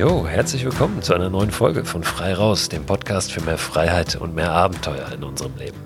Jo, herzlich willkommen zu einer neuen Folge von Frei Raus, dem Podcast für mehr Freiheit und mehr Abenteuer in unserem Leben.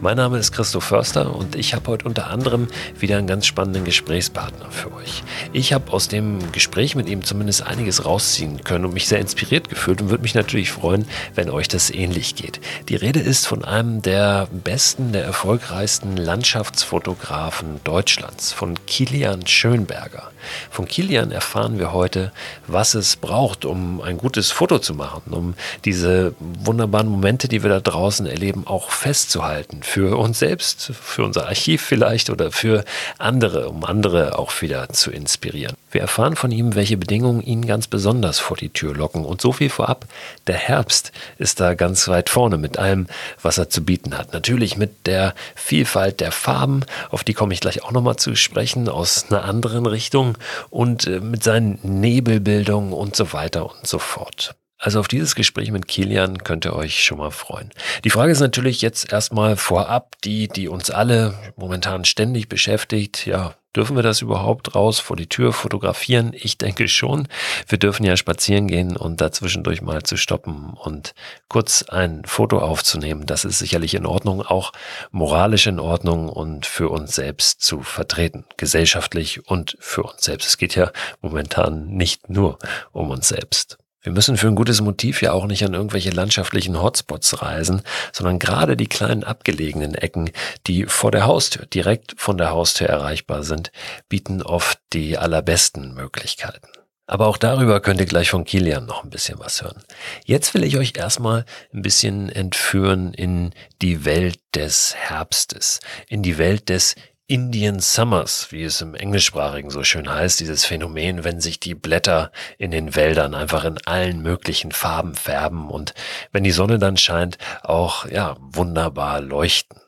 Mein Name ist Christoph Förster und ich habe heute unter anderem wieder einen ganz spannenden Gesprächspartner für euch. Ich habe aus dem Gespräch mit ihm zumindest einiges rausziehen können und mich sehr inspiriert gefühlt und würde mich natürlich freuen, wenn euch das ähnlich geht. Die Rede ist von einem der besten, der erfolgreichsten Landschaftsfotografen Deutschlands, von Kilian Schönberger. Von Kilian erfahren wir heute, was es braucht, um ein gutes Foto zu machen, um diese wunderbaren Momente, die wir da draußen erleben, auch festzuhalten. Für uns selbst, für unser Archiv vielleicht oder für andere, um andere auch wieder zu inspirieren. Wir erfahren von ihm, welche Bedingungen ihn ganz besonders vor die Tür locken. Und so viel vorab, der Herbst ist da ganz weit vorne mit allem, was er zu bieten hat. Natürlich mit der Vielfalt der Farben, auf die komme ich gleich auch nochmal zu sprechen, aus einer anderen Richtung und äh, mit seinen Nebelbildungen und so weiter und so fort. Also auf dieses Gespräch mit Kilian könnt ihr euch schon mal freuen. Die Frage ist natürlich jetzt erstmal vorab, die, die uns alle momentan ständig beschäftigt. Ja, dürfen wir das überhaupt raus vor die Tür fotografieren? Ich denke schon. Wir dürfen ja spazieren gehen und dazwischendurch mal zu stoppen und kurz ein Foto aufzunehmen. Das ist sicherlich in Ordnung, auch moralisch in Ordnung und für uns selbst zu vertreten. Gesellschaftlich und für uns selbst. Es geht ja momentan nicht nur um uns selbst. Wir müssen für ein gutes Motiv ja auch nicht an irgendwelche landschaftlichen Hotspots reisen, sondern gerade die kleinen abgelegenen Ecken, die vor der Haustür, direkt von der Haustür erreichbar sind, bieten oft die allerbesten Möglichkeiten. Aber auch darüber könnt ihr gleich von Kilian noch ein bisschen was hören. Jetzt will ich euch erstmal ein bisschen entführen in die Welt des Herbstes, in die Welt des Indian Summers, wie es im Englischsprachigen so schön heißt, dieses Phänomen, wenn sich die Blätter in den Wäldern einfach in allen möglichen Farben färben und wenn die Sonne dann scheint, auch ja wunderbar leuchten.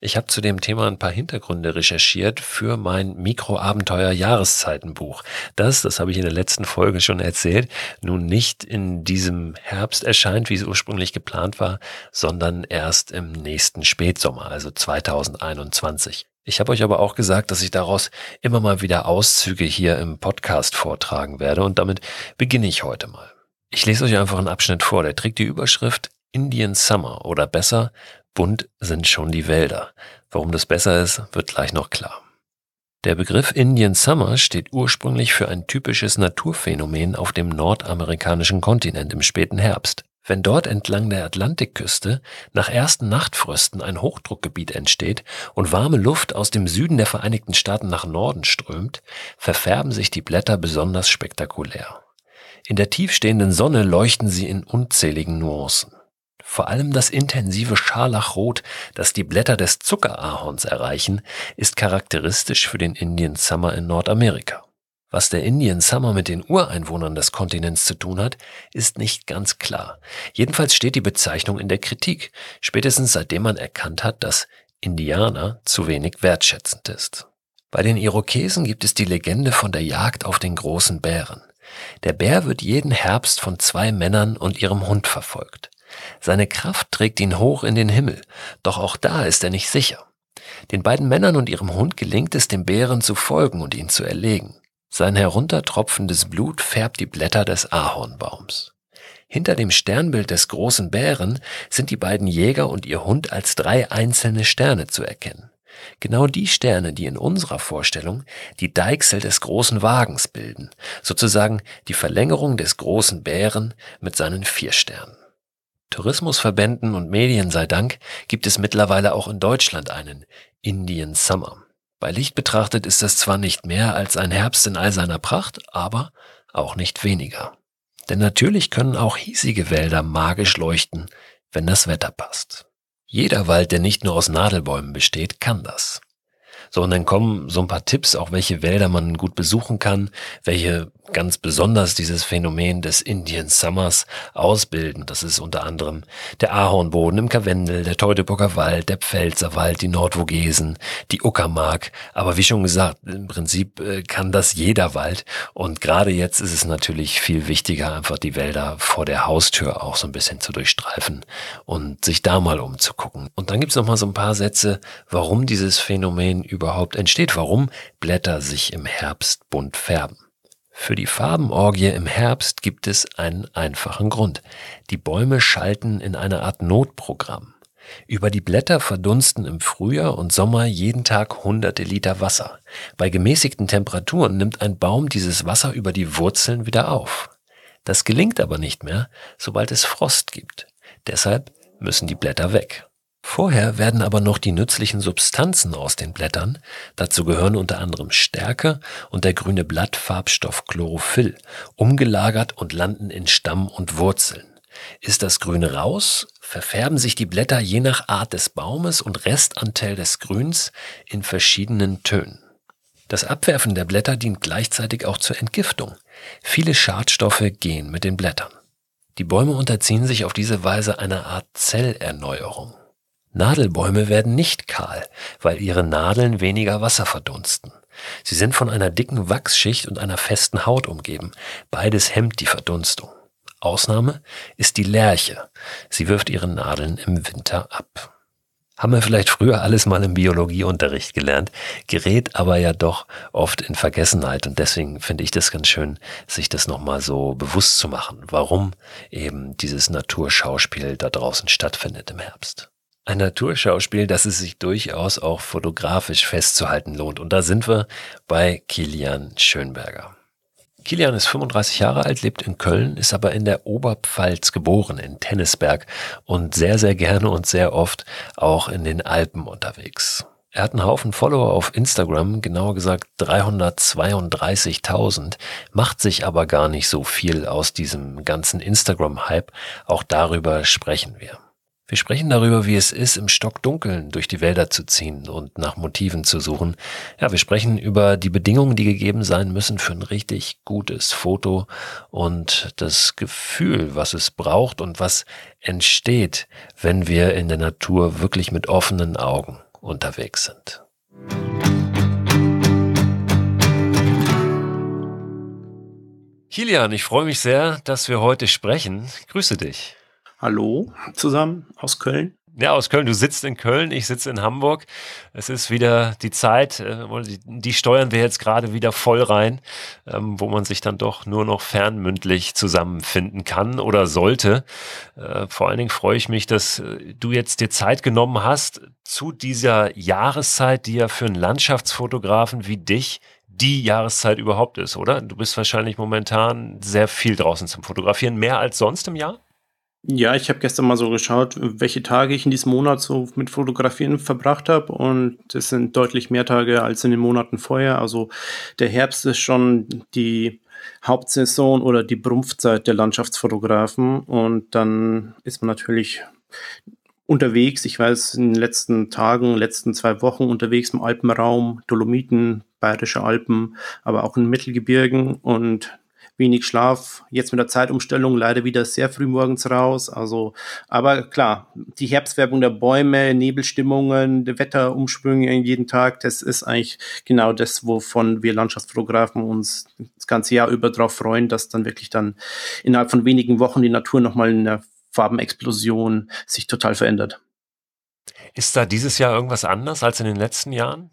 Ich habe zu dem Thema ein paar Hintergründe recherchiert für mein Mikroabenteuer Jahreszeitenbuch. Das, das habe ich in der letzten Folge schon erzählt, nun nicht in diesem Herbst erscheint, wie es ursprünglich geplant war, sondern erst im nächsten Spätsommer, also 2021. Ich habe euch aber auch gesagt, dass ich daraus immer mal wieder Auszüge hier im Podcast vortragen werde und damit beginne ich heute mal. Ich lese euch einfach einen Abschnitt vor, der trägt die Überschrift Indian Summer oder besser, bunt sind schon die Wälder. Warum das besser ist, wird gleich noch klar. Der Begriff Indian Summer steht ursprünglich für ein typisches Naturphänomen auf dem nordamerikanischen Kontinent im späten Herbst. Wenn dort entlang der Atlantikküste nach ersten Nachtfrösten ein Hochdruckgebiet entsteht und warme Luft aus dem Süden der Vereinigten Staaten nach Norden strömt, verfärben sich die Blätter besonders spektakulär. In der tiefstehenden Sonne leuchten sie in unzähligen Nuancen. Vor allem das intensive Scharlachrot, das die Blätter des Zuckerahorns erreichen, ist charakteristisch für den Indian Summer in Nordamerika. Was der Indian Summer mit den Ureinwohnern des Kontinents zu tun hat, ist nicht ganz klar. Jedenfalls steht die Bezeichnung in der Kritik, spätestens seitdem man erkannt hat, dass Indianer zu wenig wertschätzend ist. Bei den Irokesen gibt es die Legende von der Jagd auf den großen Bären. Der Bär wird jeden Herbst von zwei Männern und ihrem Hund verfolgt. Seine Kraft trägt ihn hoch in den Himmel, doch auch da ist er nicht sicher. Den beiden Männern und ihrem Hund gelingt es, dem Bären zu folgen und ihn zu erlegen. Sein heruntertropfendes Blut färbt die Blätter des Ahornbaums. Hinter dem Sternbild des großen Bären sind die beiden Jäger und ihr Hund als drei einzelne Sterne zu erkennen. Genau die Sterne, die in unserer Vorstellung die Deichsel des großen Wagens bilden, sozusagen die Verlängerung des großen Bären mit seinen vier Sternen. Tourismusverbänden und Medien sei Dank gibt es mittlerweile auch in Deutschland einen Indian Summer. Bei Licht betrachtet ist es zwar nicht mehr als ein Herbst in all seiner Pracht, aber auch nicht weniger. Denn natürlich können auch hiesige Wälder magisch leuchten, wenn das Wetter passt. Jeder Wald, der nicht nur aus Nadelbäumen besteht, kann das. So, und dann kommen so ein paar Tipps, auch welche Wälder man gut besuchen kann, welche ganz besonders dieses Phänomen des Indian Summers ausbilden. Das ist unter anderem der Ahornboden im Karwendel, der Teutoburger Wald, der Pfälzerwald, die Nordvogesen, die Uckermark. Aber wie schon gesagt, im Prinzip äh, kann das jeder Wald. Und gerade jetzt ist es natürlich viel wichtiger, einfach die Wälder vor der Haustür auch so ein bisschen zu durchstreifen und sich da mal umzugucken. Und dann gibt es noch mal so ein paar Sätze, warum dieses Phänomen überhaupt entsteht, warum Blätter sich im Herbst bunt färben. Für die Farbenorgie im Herbst gibt es einen einfachen Grund. Die Bäume schalten in eine Art Notprogramm. Über die Blätter verdunsten im Frühjahr und Sommer jeden Tag hunderte Liter Wasser. Bei gemäßigten Temperaturen nimmt ein Baum dieses Wasser über die Wurzeln wieder auf. Das gelingt aber nicht mehr, sobald es Frost gibt. Deshalb müssen die Blätter weg. Vorher werden aber noch die nützlichen Substanzen aus den Blättern, dazu gehören unter anderem Stärke und der grüne Blattfarbstoff Chlorophyll, umgelagert und landen in Stamm und Wurzeln. Ist das Grüne raus, verfärben sich die Blätter je nach Art des Baumes und Restanteil des Grüns in verschiedenen Tönen. Das Abwerfen der Blätter dient gleichzeitig auch zur Entgiftung. Viele Schadstoffe gehen mit den Blättern. Die Bäume unterziehen sich auf diese Weise einer Art Zellerneuerung. Nadelbäume werden nicht kahl, weil ihre Nadeln weniger Wasser verdunsten. Sie sind von einer dicken Wachsschicht und einer festen Haut umgeben. Beides hemmt die Verdunstung. Ausnahme ist die Lerche. Sie wirft ihre Nadeln im Winter ab. Haben wir vielleicht früher alles mal im Biologieunterricht gelernt, gerät aber ja doch oft in Vergessenheit und deswegen finde ich das ganz schön, sich das nochmal so bewusst zu machen, warum eben dieses Naturschauspiel da draußen stattfindet im Herbst. Ein Naturschauspiel, das es sich durchaus auch fotografisch festzuhalten lohnt. Und da sind wir bei Kilian Schönberger. Kilian ist 35 Jahre alt, lebt in Köln, ist aber in der Oberpfalz geboren, in Tennisberg und sehr, sehr gerne und sehr oft auch in den Alpen unterwegs. Er hat einen Haufen Follower auf Instagram, genauer gesagt 332.000, macht sich aber gar nicht so viel aus diesem ganzen Instagram-Hype. Auch darüber sprechen wir. Wir sprechen darüber, wie es ist, im Stockdunkeln durch die Wälder zu ziehen und nach Motiven zu suchen. Ja, wir sprechen über die Bedingungen, die gegeben sein müssen für ein richtig gutes Foto und das Gefühl, was es braucht und was entsteht, wenn wir in der Natur wirklich mit offenen Augen unterwegs sind. Kilian, ich freue mich sehr, dass wir heute sprechen. Grüße dich. Hallo zusammen aus Köln. Ja, aus Köln. Du sitzt in Köln, ich sitze in Hamburg. Es ist wieder die Zeit, äh, die steuern wir jetzt gerade wieder voll rein, ähm, wo man sich dann doch nur noch fernmündlich zusammenfinden kann oder sollte. Äh, vor allen Dingen freue ich mich, dass äh, du jetzt dir Zeit genommen hast zu dieser Jahreszeit, die ja für einen Landschaftsfotografen wie dich die Jahreszeit überhaupt ist, oder? Du bist wahrscheinlich momentan sehr viel draußen zum Fotografieren, mehr als sonst im Jahr? Ja, ich habe gestern mal so geschaut, welche Tage ich in diesem Monat so mit Fotografieren verbracht habe und das sind deutlich mehr Tage als in den Monaten vorher. Also der Herbst ist schon die Hauptsaison oder die Brumpfzeit der Landschaftsfotografen und dann ist man natürlich unterwegs. Ich weiß, in den letzten Tagen, letzten zwei Wochen unterwegs im Alpenraum, Dolomiten, Bayerische Alpen, aber auch in Mittelgebirgen und wenig Schlaf, jetzt mit der Zeitumstellung leider wieder sehr früh morgens raus. Also, aber klar, die Herbstwerbung der Bäume, Nebelstimmungen, Wetterumschwünge jeden Tag, das ist eigentlich genau das, wovon wir Landschaftsfotografen uns das ganze Jahr über drauf freuen, dass dann wirklich dann innerhalb von wenigen Wochen die Natur nochmal in der Farbenexplosion sich total verändert. Ist da dieses Jahr irgendwas anders als in den letzten Jahren?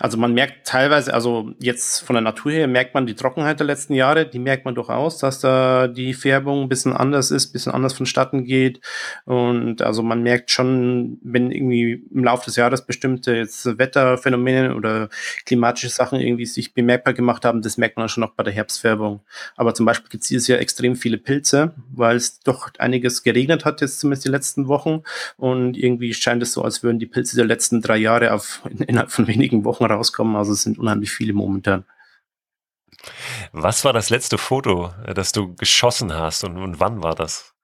Also man merkt teilweise, also jetzt von der Natur her merkt man die Trockenheit der letzten Jahre, die merkt man durchaus, dass da die Färbung ein bisschen anders ist, ein bisschen anders vonstatten geht. Und also man merkt schon, wenn irgendwie im Laufe des Jahres bestimmte jetzt Wetterphänomene oder klimatische Sachen irgendwie sich bemerkbar gemacht haben, das merkt man schon auch bei der Herbstfärbung. Aber zum Beispiel gibt es dieses Jahr extrem viele Pilze, weil es doch einiges geregnet hat, jetzt zumindest die letzten Wochen. Und irgendwie scheint es so, als würden die Pilze der letzten drei Jahre auf innerhalb von wenigen Wochen rauskommen. Also es sind unheimlich viele momentan. Was war das letzte Foto, äh, das du geschossen hast und, und wann war das?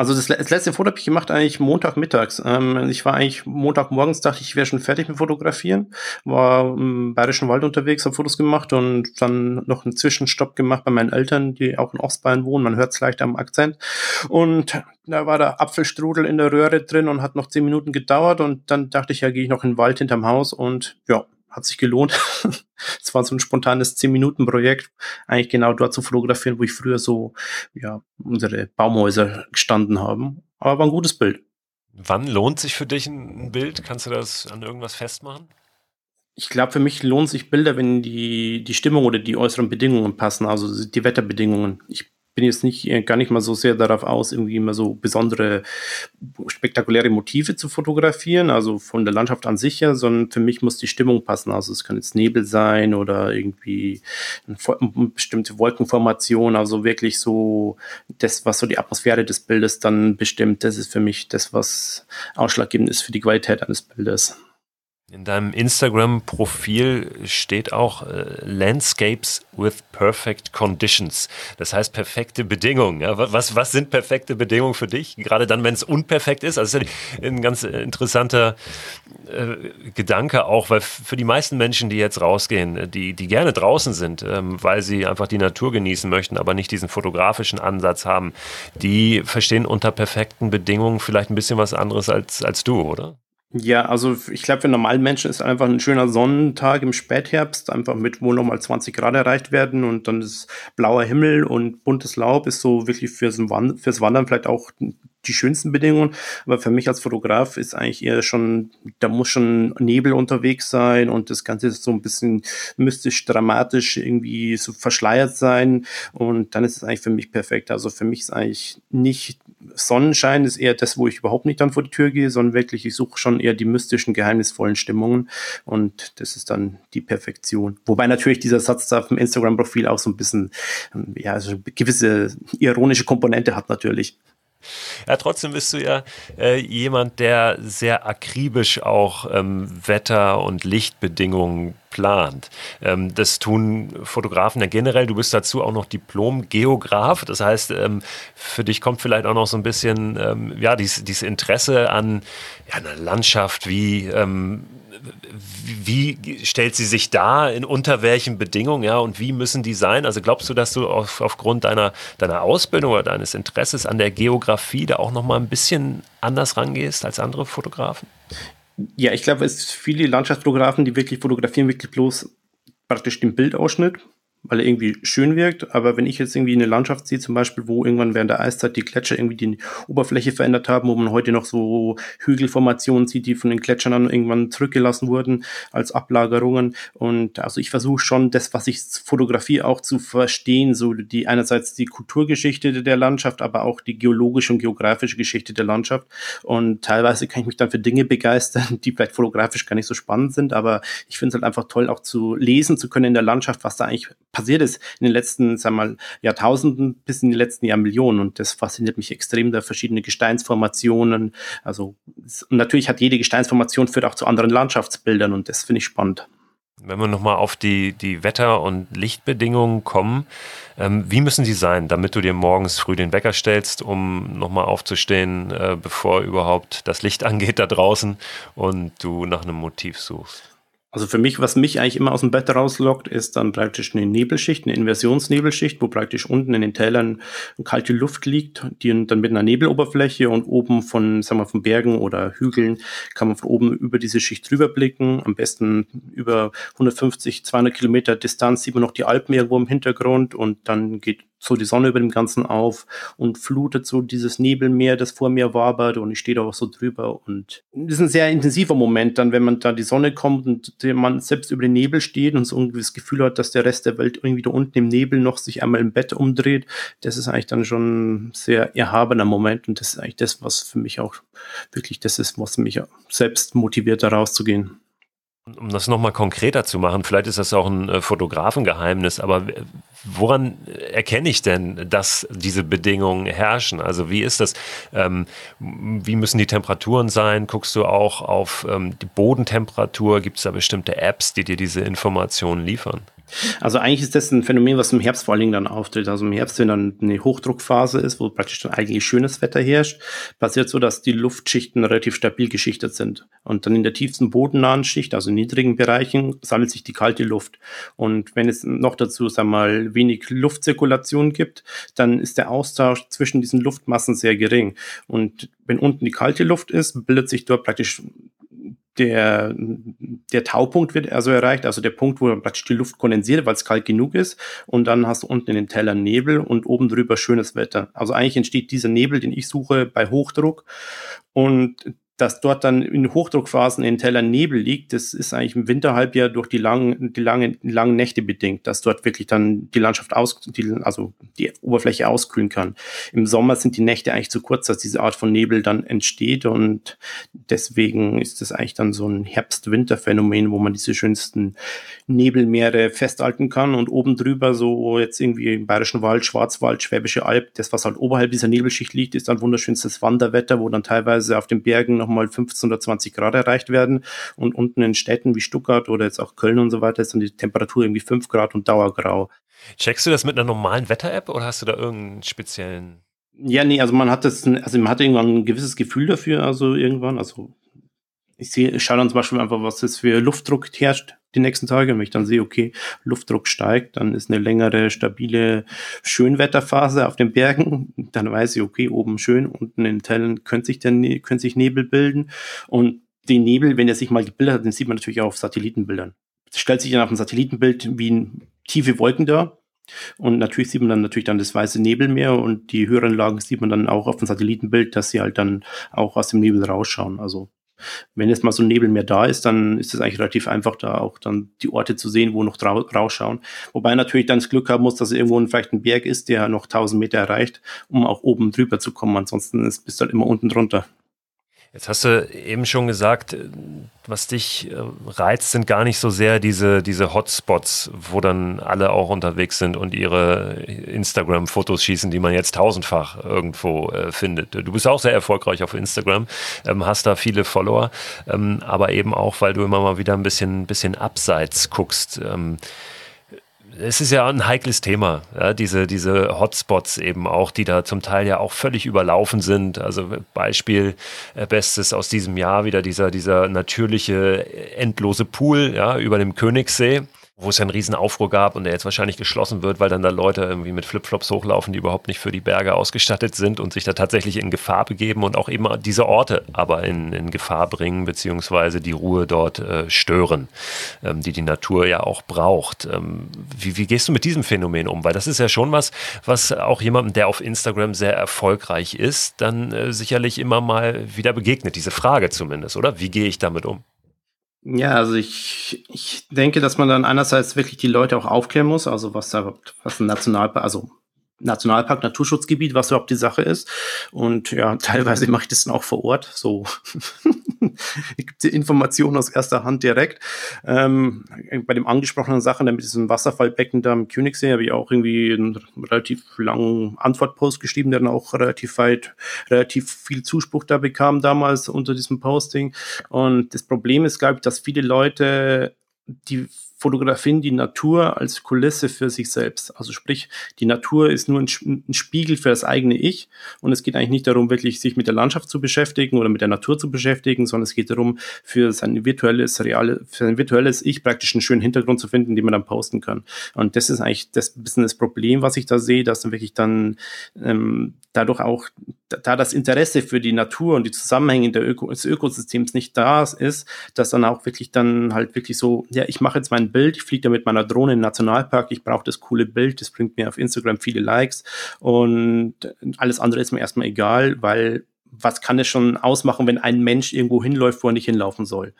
Also das, das, letzte Foto habe ich gemacht eigentlich Montagmittags. Ähm, ich war eigentlich Montagmorgens, dachte ich, ich wäre schon fertig mit Fotografieren. War im Bayerischen Wald unterwegs, habe Fotos gemacht und dann noch einen Zwischenstopp gemacht bei meinen Eltern, die auch in Ostbayern wohnen. Man hört es leicht am Akzent. Und da war der Apfelstrudel in der Röhre drin und hat noch zehn Minuten gedauert. Und dann dachte ich, ja, gehe ich noch in den Wald hinterm Haus und ja, hat sich gelohnt. Es war so ein spontanes 10-Minuten-Projekt, eigentlich genau dort zu fotografieren, wo ich früher so, ja, unsere Baumhäuser gestanden haben. Aber war ein gutes Bild. Wann lohnt sich für dich ein Bild? Kannst du das an irgendwas festmachen? Ich glaube, für mich lohnen sich Bilder, wenn die, die Stimmung oder die äußeren Bedingungen passen, also die Wetterbedingungen. Ich bin jetzt nicht, äh, gar nicht mal so sehr darauf aus, irgendwie immer so besondere, spektakuläre Motive zu fotografieren, also von der Landschaft an sich her, sondern für mich muss die Stimmung passen. Also es kann jetzt Nebel sein oder irgendwie eine bestimmte Wolkenformation, also wirklich so das, was so die Atmosphäre des Bildes dann bestimmt. Das ist für mich das, was ausschlaggebend ist für die Qualität eines Bildes. In deinem Instagram-Profil steht auch äh, Landscapes with perfect conditions. Das heißt perfekte Bedingungen. Ja? Was, was sind perfekte Bedingungen für dich? Gerade dann, wenn es unperfekt ist. Also das ist ein ganz interessanter äh, Gedanke auch, weil für die meisten Menschen, die jetzt rausgehen, die, die gerne draußen sind, ähm, weil sie einfach die Natur genießen möchten, aber nicht diesen fotografischen Ansatz haben, die verstehen unter perfekten Bedingungen vielleicht ein bisschen was anderes als, als du, oder? Ja, also ich glaube, für normalen Menschen ist einfach ein schöner Sonnentag im Spätherbst, einfach mit wo nochmal 20 Grad erreicht werden und dann ist blauer Himmel und buntes Laub ist so wirklich fürs, Wand fürs Wandern vielleicht auch die schönsten Bedingungen. Aber für mich als Fotograf ist eigentlich eher schon, da muss schon Nebel unterwegs sein und das Ganze ist so ein bisschen mystisch, dramatisch irgendwie so verschleiert sein. Und dann ist es eigentlich für mich perfekt. Also für mich ist eigentlich nicht Sonnenschein ist eher das, wo ich überhaupt nicht dann vor die Tür gehe, sondern wirklich, ich suche schon eher die mystischen, geheimnisvollen Stimmungen und das ist dann die Perfektion. Wobei natürlich dieser Satz da vom Instagram-Profil auch so ein bisschen, ja, also gewisse ironische Komponente hat natürlich. Ja, trotzdem bist du ja äh, jemand, der sehr akribisch auch ähm, Wetter- und Lichtbedingungen plant. Ähm, das tun Fotografen ja generell. Du bist dazu auch noch Diplom-Geograf. Das heißt, ähm, für dich kommt vielleicht auch noch so ein bisschen ähm, ja, dieses, dieses Interesse an ja, einer Landschaft, wie ähm, wie stellt sie sich dar, in unter welchen Bedingungen, ja, und wie müssen die sein? Also glaubst du, dass du auf, aufgrund deiner, deiner Ausbildung oder deines Interesses an der Geografie da auch nochmal ein bisschen anders rangehst als andere Fotografen? Ja, ich glaube, es viele Landschaftsfotografen, die wirklich fotografieren, wirklich bloß praktisch den Bildausschnitt weil er irgendwie schön wirkt. Aber wenn ich jetzt irgendwie eine Landschaft sehe, zum Beispiel, wo irgendwann während der Eiszeit die Gletscher irgendwie die Oberfläche verändert haben, wo man heute noch so Hügelformationen sieht, die von den Gletschern dann irgendwann zurückgelassen wurden als Ablagerungen. Und also ich versuche schon, das, was ich fotografiere, auch zu verstehen, so die einerseits die Kulturgeschichte der Landschaft, aber auch die geologische und geografische Geschichte der Landschaft. Und teilweise kann ich mich dann für Dinge begeistern, die vielleicht fotografisch gar nicht so spannend sind, aber ich finde es halt einfach toll, auch zu lesen zu können in der Landschaft, was da eigentlich passiert ist in den letzten, sagen wir mal, Jahrtausenden bis in die letzten Jahrmillionen. Und das fasziniert mich extrem, da verschiedene Gesteinsformationen. Also, und natürlich hat jede Gesteinsformation führt auch zu anderen Landschaftsbildern und das finde ich spannend. Wenn wir nochmal auf die, die Wetter- und Lichtbedingungen kommen, ähm, wie müssen die sein, damit du dir morgens früh den Wecker stellst, um nochmal aufzustehen, äh, bevor überhaupt das Licht angeht da draußen und du nach einem Motiv suchst? Also für mich, was mich eigentlich immer aus dem Bett rauslockt, ist dann praktisch eine Nebelschicht, eine Inversionsnebelschicht, wo praktisch unten in den Tälern kalte Luft liegt, die dann mit einer Nebeloberfläche und oben von, sagen wir, von Bergen oder Hügeln kann man von oben über diese Schicht drüber blicken. Am besten über 150, 200 Kilometer Distanz sieht man noch die Alpen irgendwo im Hintergrund und dann geht so die Sonne über dem Ganzen auf und flutet so dieses Nebelmeer, das vor mir wabert und ich stehe da auch so drüber und das ist ein sehr intensiver Moment dann, wenn man da die Sonne kommt und man selbst über den Nebel steht und so irgendwie das Gefühl hat, dass der Rest der Welt irgendwie da unten im Nebel noch sich einmal im Bett umdreht. Das ist eigentlich dann schon ein sehr erhabener Moment und das ist eigentlich das, was für mich auch wirklich das ist, was mich selbst motiviert, da rauszugehen. Um das nochmal konkreter zu machen, vielleicht ist das auch ein äh, Fotografengeheimnis, aber woran erkenne ich denn, dass diese Bedingungen herrschen? Also wie ist das? Ähm, wie müssen die Temperaturen sein? Guckst du auch auf ähm, die Bodentemperatur? Gibt es da bestimmte Apps, die dir diese Informationen liefern? Also eigentlich ist das ein Phänomen, was im Herbst vor allen Dingen dann auftritt. Also im Herbst, wenn dann eine Hochdruckphase ist, wo praktisch dann eigentlich schönes Wetter herrscht, passiert so, dass die Luftschichten relativ stabil geschichtet sind. Und dann in der tiefsten bodennahen Schicht, also in niedrigen Bereichen, sammelt sich die kalte Luft. Und wenn es noch dazu, sagen wir mal, wenig Luftzirkulation gibt, dann ist der Austausch zwischen diesen Luftmassen sehr gering. Und wenn unten die kalte Luft ist, bildet sich dort praktisch der, der Taupunkt wird also erreicht, also der Punkt, wo praktisch die Luft kondensiert, weil es kalt genug ist. Und dann hast du unten in den Tellern Nebel und oben drüber schönes Wetter. Also eigentlich entsteht dieser Nebel, den ich suche, bei Hochdruck. Und dass dort dann in Hochdruckphasen in Tellern Nebel liegt, das ist eigentlich im Winterhalbjahr durch die langen, die langen, langen Nächte bedingt, dass dort wirklich dann die Landschaft aus, die, also die Oberfläche auskühlen kann. Im Sommer sind die Nächte eigentlich zu kurz, dass diese Art von Nebel dann entsteht und deswegen ist das eigentlich dann so ein Herbst-Winter-Phänomen, wo man diese schönsten Nebelmeere festhalten kann und oben drüber so jetzt irgendwie im Bayerischen Wald, Schwarzwald, Schwäbische Alb, das was halt oberhalb dieser Nebelschicht liegt, ist dann wunderschönstes Wanderwetter, wo dann teilweise auf den Bergen noch nochmal 15 oder 20 Grad erreicht werden. Und unten in Städten wie Stuttgart oder jetzt auch Köln und so weiter ist dann die Temperatur irgendwie 5 Grad und dauergrau. Checkst du das mit einer normalen Wetter-App oder hast du da irgendeinen speziellen? Ja, nee, also man hat das, also man hat irgendwann ein gewisses Gefühl dafür, also irgendwann, also ich sehe, ich schaue dann zum Beispiel einfach, was das für Luftdruck herrscht die nächsten Tage. Und wenn ich dann sehe, okay, Luftdruck steigt, dann ist eine längere, stabile Schönwetterphase auf den Bergen. Dann weiß ich, okay, oben schön, unten in den Tällen können sich, der, ne-, können sich Nebel bilden. Und den Nebel, wenn er sich mal gebildet hat, den sieht man natürlich auch auf Satellitenbildern. Es stellt sich dann auf dem Satellitenbild wie tiefe Wolken da. Und natürlich sieht man dann natürlich dann das weiße Nebelmeer und die höheren Lagen sieht man dann auch auf dem Satellitenbild, dass sie halt dann auch aus dem Nebel rausschauen. Also wenn jetzt mal so ein Nebel mehr da ist, dann ist es eigentlich relativ einfach, da auch dann die Orte zu sehen, wo noch rausschauen. Wobei natürlich dann das Glück haben muss, dass irgendwo vielleicht ein Berg ist, der noch 1000 Meter erreicht, um auch oben drüber zu kommen. Ansonsten ist, bist du halt immer unten drunter. Jetzt hast du eben schon gesagt, was dich äh, reizt, sind gar nicht so sehr diese, diese Hotspots, wo dann alle auch unterwegs sind und ihre Instagram-Fotos schießen, die man jetzt tausendfach irgendwo äh, findet. Du bist auch sehr erfolgreich auf Instagram, ähm, hast da viele Follower, ähm, aber eben auch, weil du immer mal wieder ein bisschen, bisschen abseits guckst. Ähm, es ist ja ein heikles Thema, ja, diese, diese Hotspots eben auch, die da zum Teil ja auch völlig überlaufen sind. Also Beispiel äh, Bestes aus diesem Jahr wieder dieser, dieser natürliche endlose Pool ja, über dem Königssee wo es ja einen riesen Aufruhr gab und der jetzt wahrscheinlich geschlossen wird, weil dann da Leute irgendwie mit Flipflops hochlaufen, die überhaupt nicht für die Berge ausgestattet sind und sich da tatsächlich in Gefahr begeben und auch eben diese Orte aber in, in Gefahr bringen, beziehungsweise die Ruhe dort äh, stören, ähm, die die Natur ja auch braucht. Ähm, wie, wie gehst du mit diesem Phänomen um? Weil das ist ja schon was, was auch jemandem, der auf Instagram sehr erfolgreich ist, dann äh, sicherlich immer mal wieder begegnet, diese Frage zumindest, oder? Wie gehe ich damit um? Ja, also ich, ich denke, dass man dann einerseits wirklich die Leute auch aufklären muss, also was da was ein Nationalpark, also Nationalpark, Naturschutzgebiet, was überhaupt die Sache ist. Und ja, teilweise mache ich das dann auch vor Ort. So gibt die Informationen aus erster Hand direkt. Ähm, bei dem angesprochenen Sachen, mit diesem Wasserfallbecken da im Königssee, habe ich auch irgendwie einen relativ langen Antwortpost geschrieben, der dann auch relativ weit, relativ viel Zuspruch da bekam damals unter diesem Posting. Und das Problem ist, glaube ich, dass viele Leute die fotografieren die Natur als Kulisse für sich selbst. Also sprich, die Natur ist nur ein, ein, Spiegel für das eigene Ich und es geht eigentlich nicht darum, wirklich sich mit der Landschaft zu beschäftigen oder mit der Natur zu beschäftigen, sondern es geht darum, für sein virtuelles, reale, für sein virtuelles Ich praktisch einen schönen Hintergrund zu finden, den man dann posten kann. Und das ist eigentlich das bisschen das Problem, was ich da sehe, dass dann wirklich dann ähm, dadurch auch, da das Interesse für die Natur und die Zusammenhänge Öko des Ökosystems nicht da ist, dass dann auch wirklich dann halt wirklich so, ja, ich mache jetzt mein Bild, ich fliege da mit meiner Drohne in den Nationalpark, ich brauche das coole Bild, das bringt mir auf Instagram viele Likes und alles andere ist mir erstmal egal, weil was kann es schon ausmachen, wenn ein Mensch irgendwo hinläuft, wo er nicht hinlaufen soll?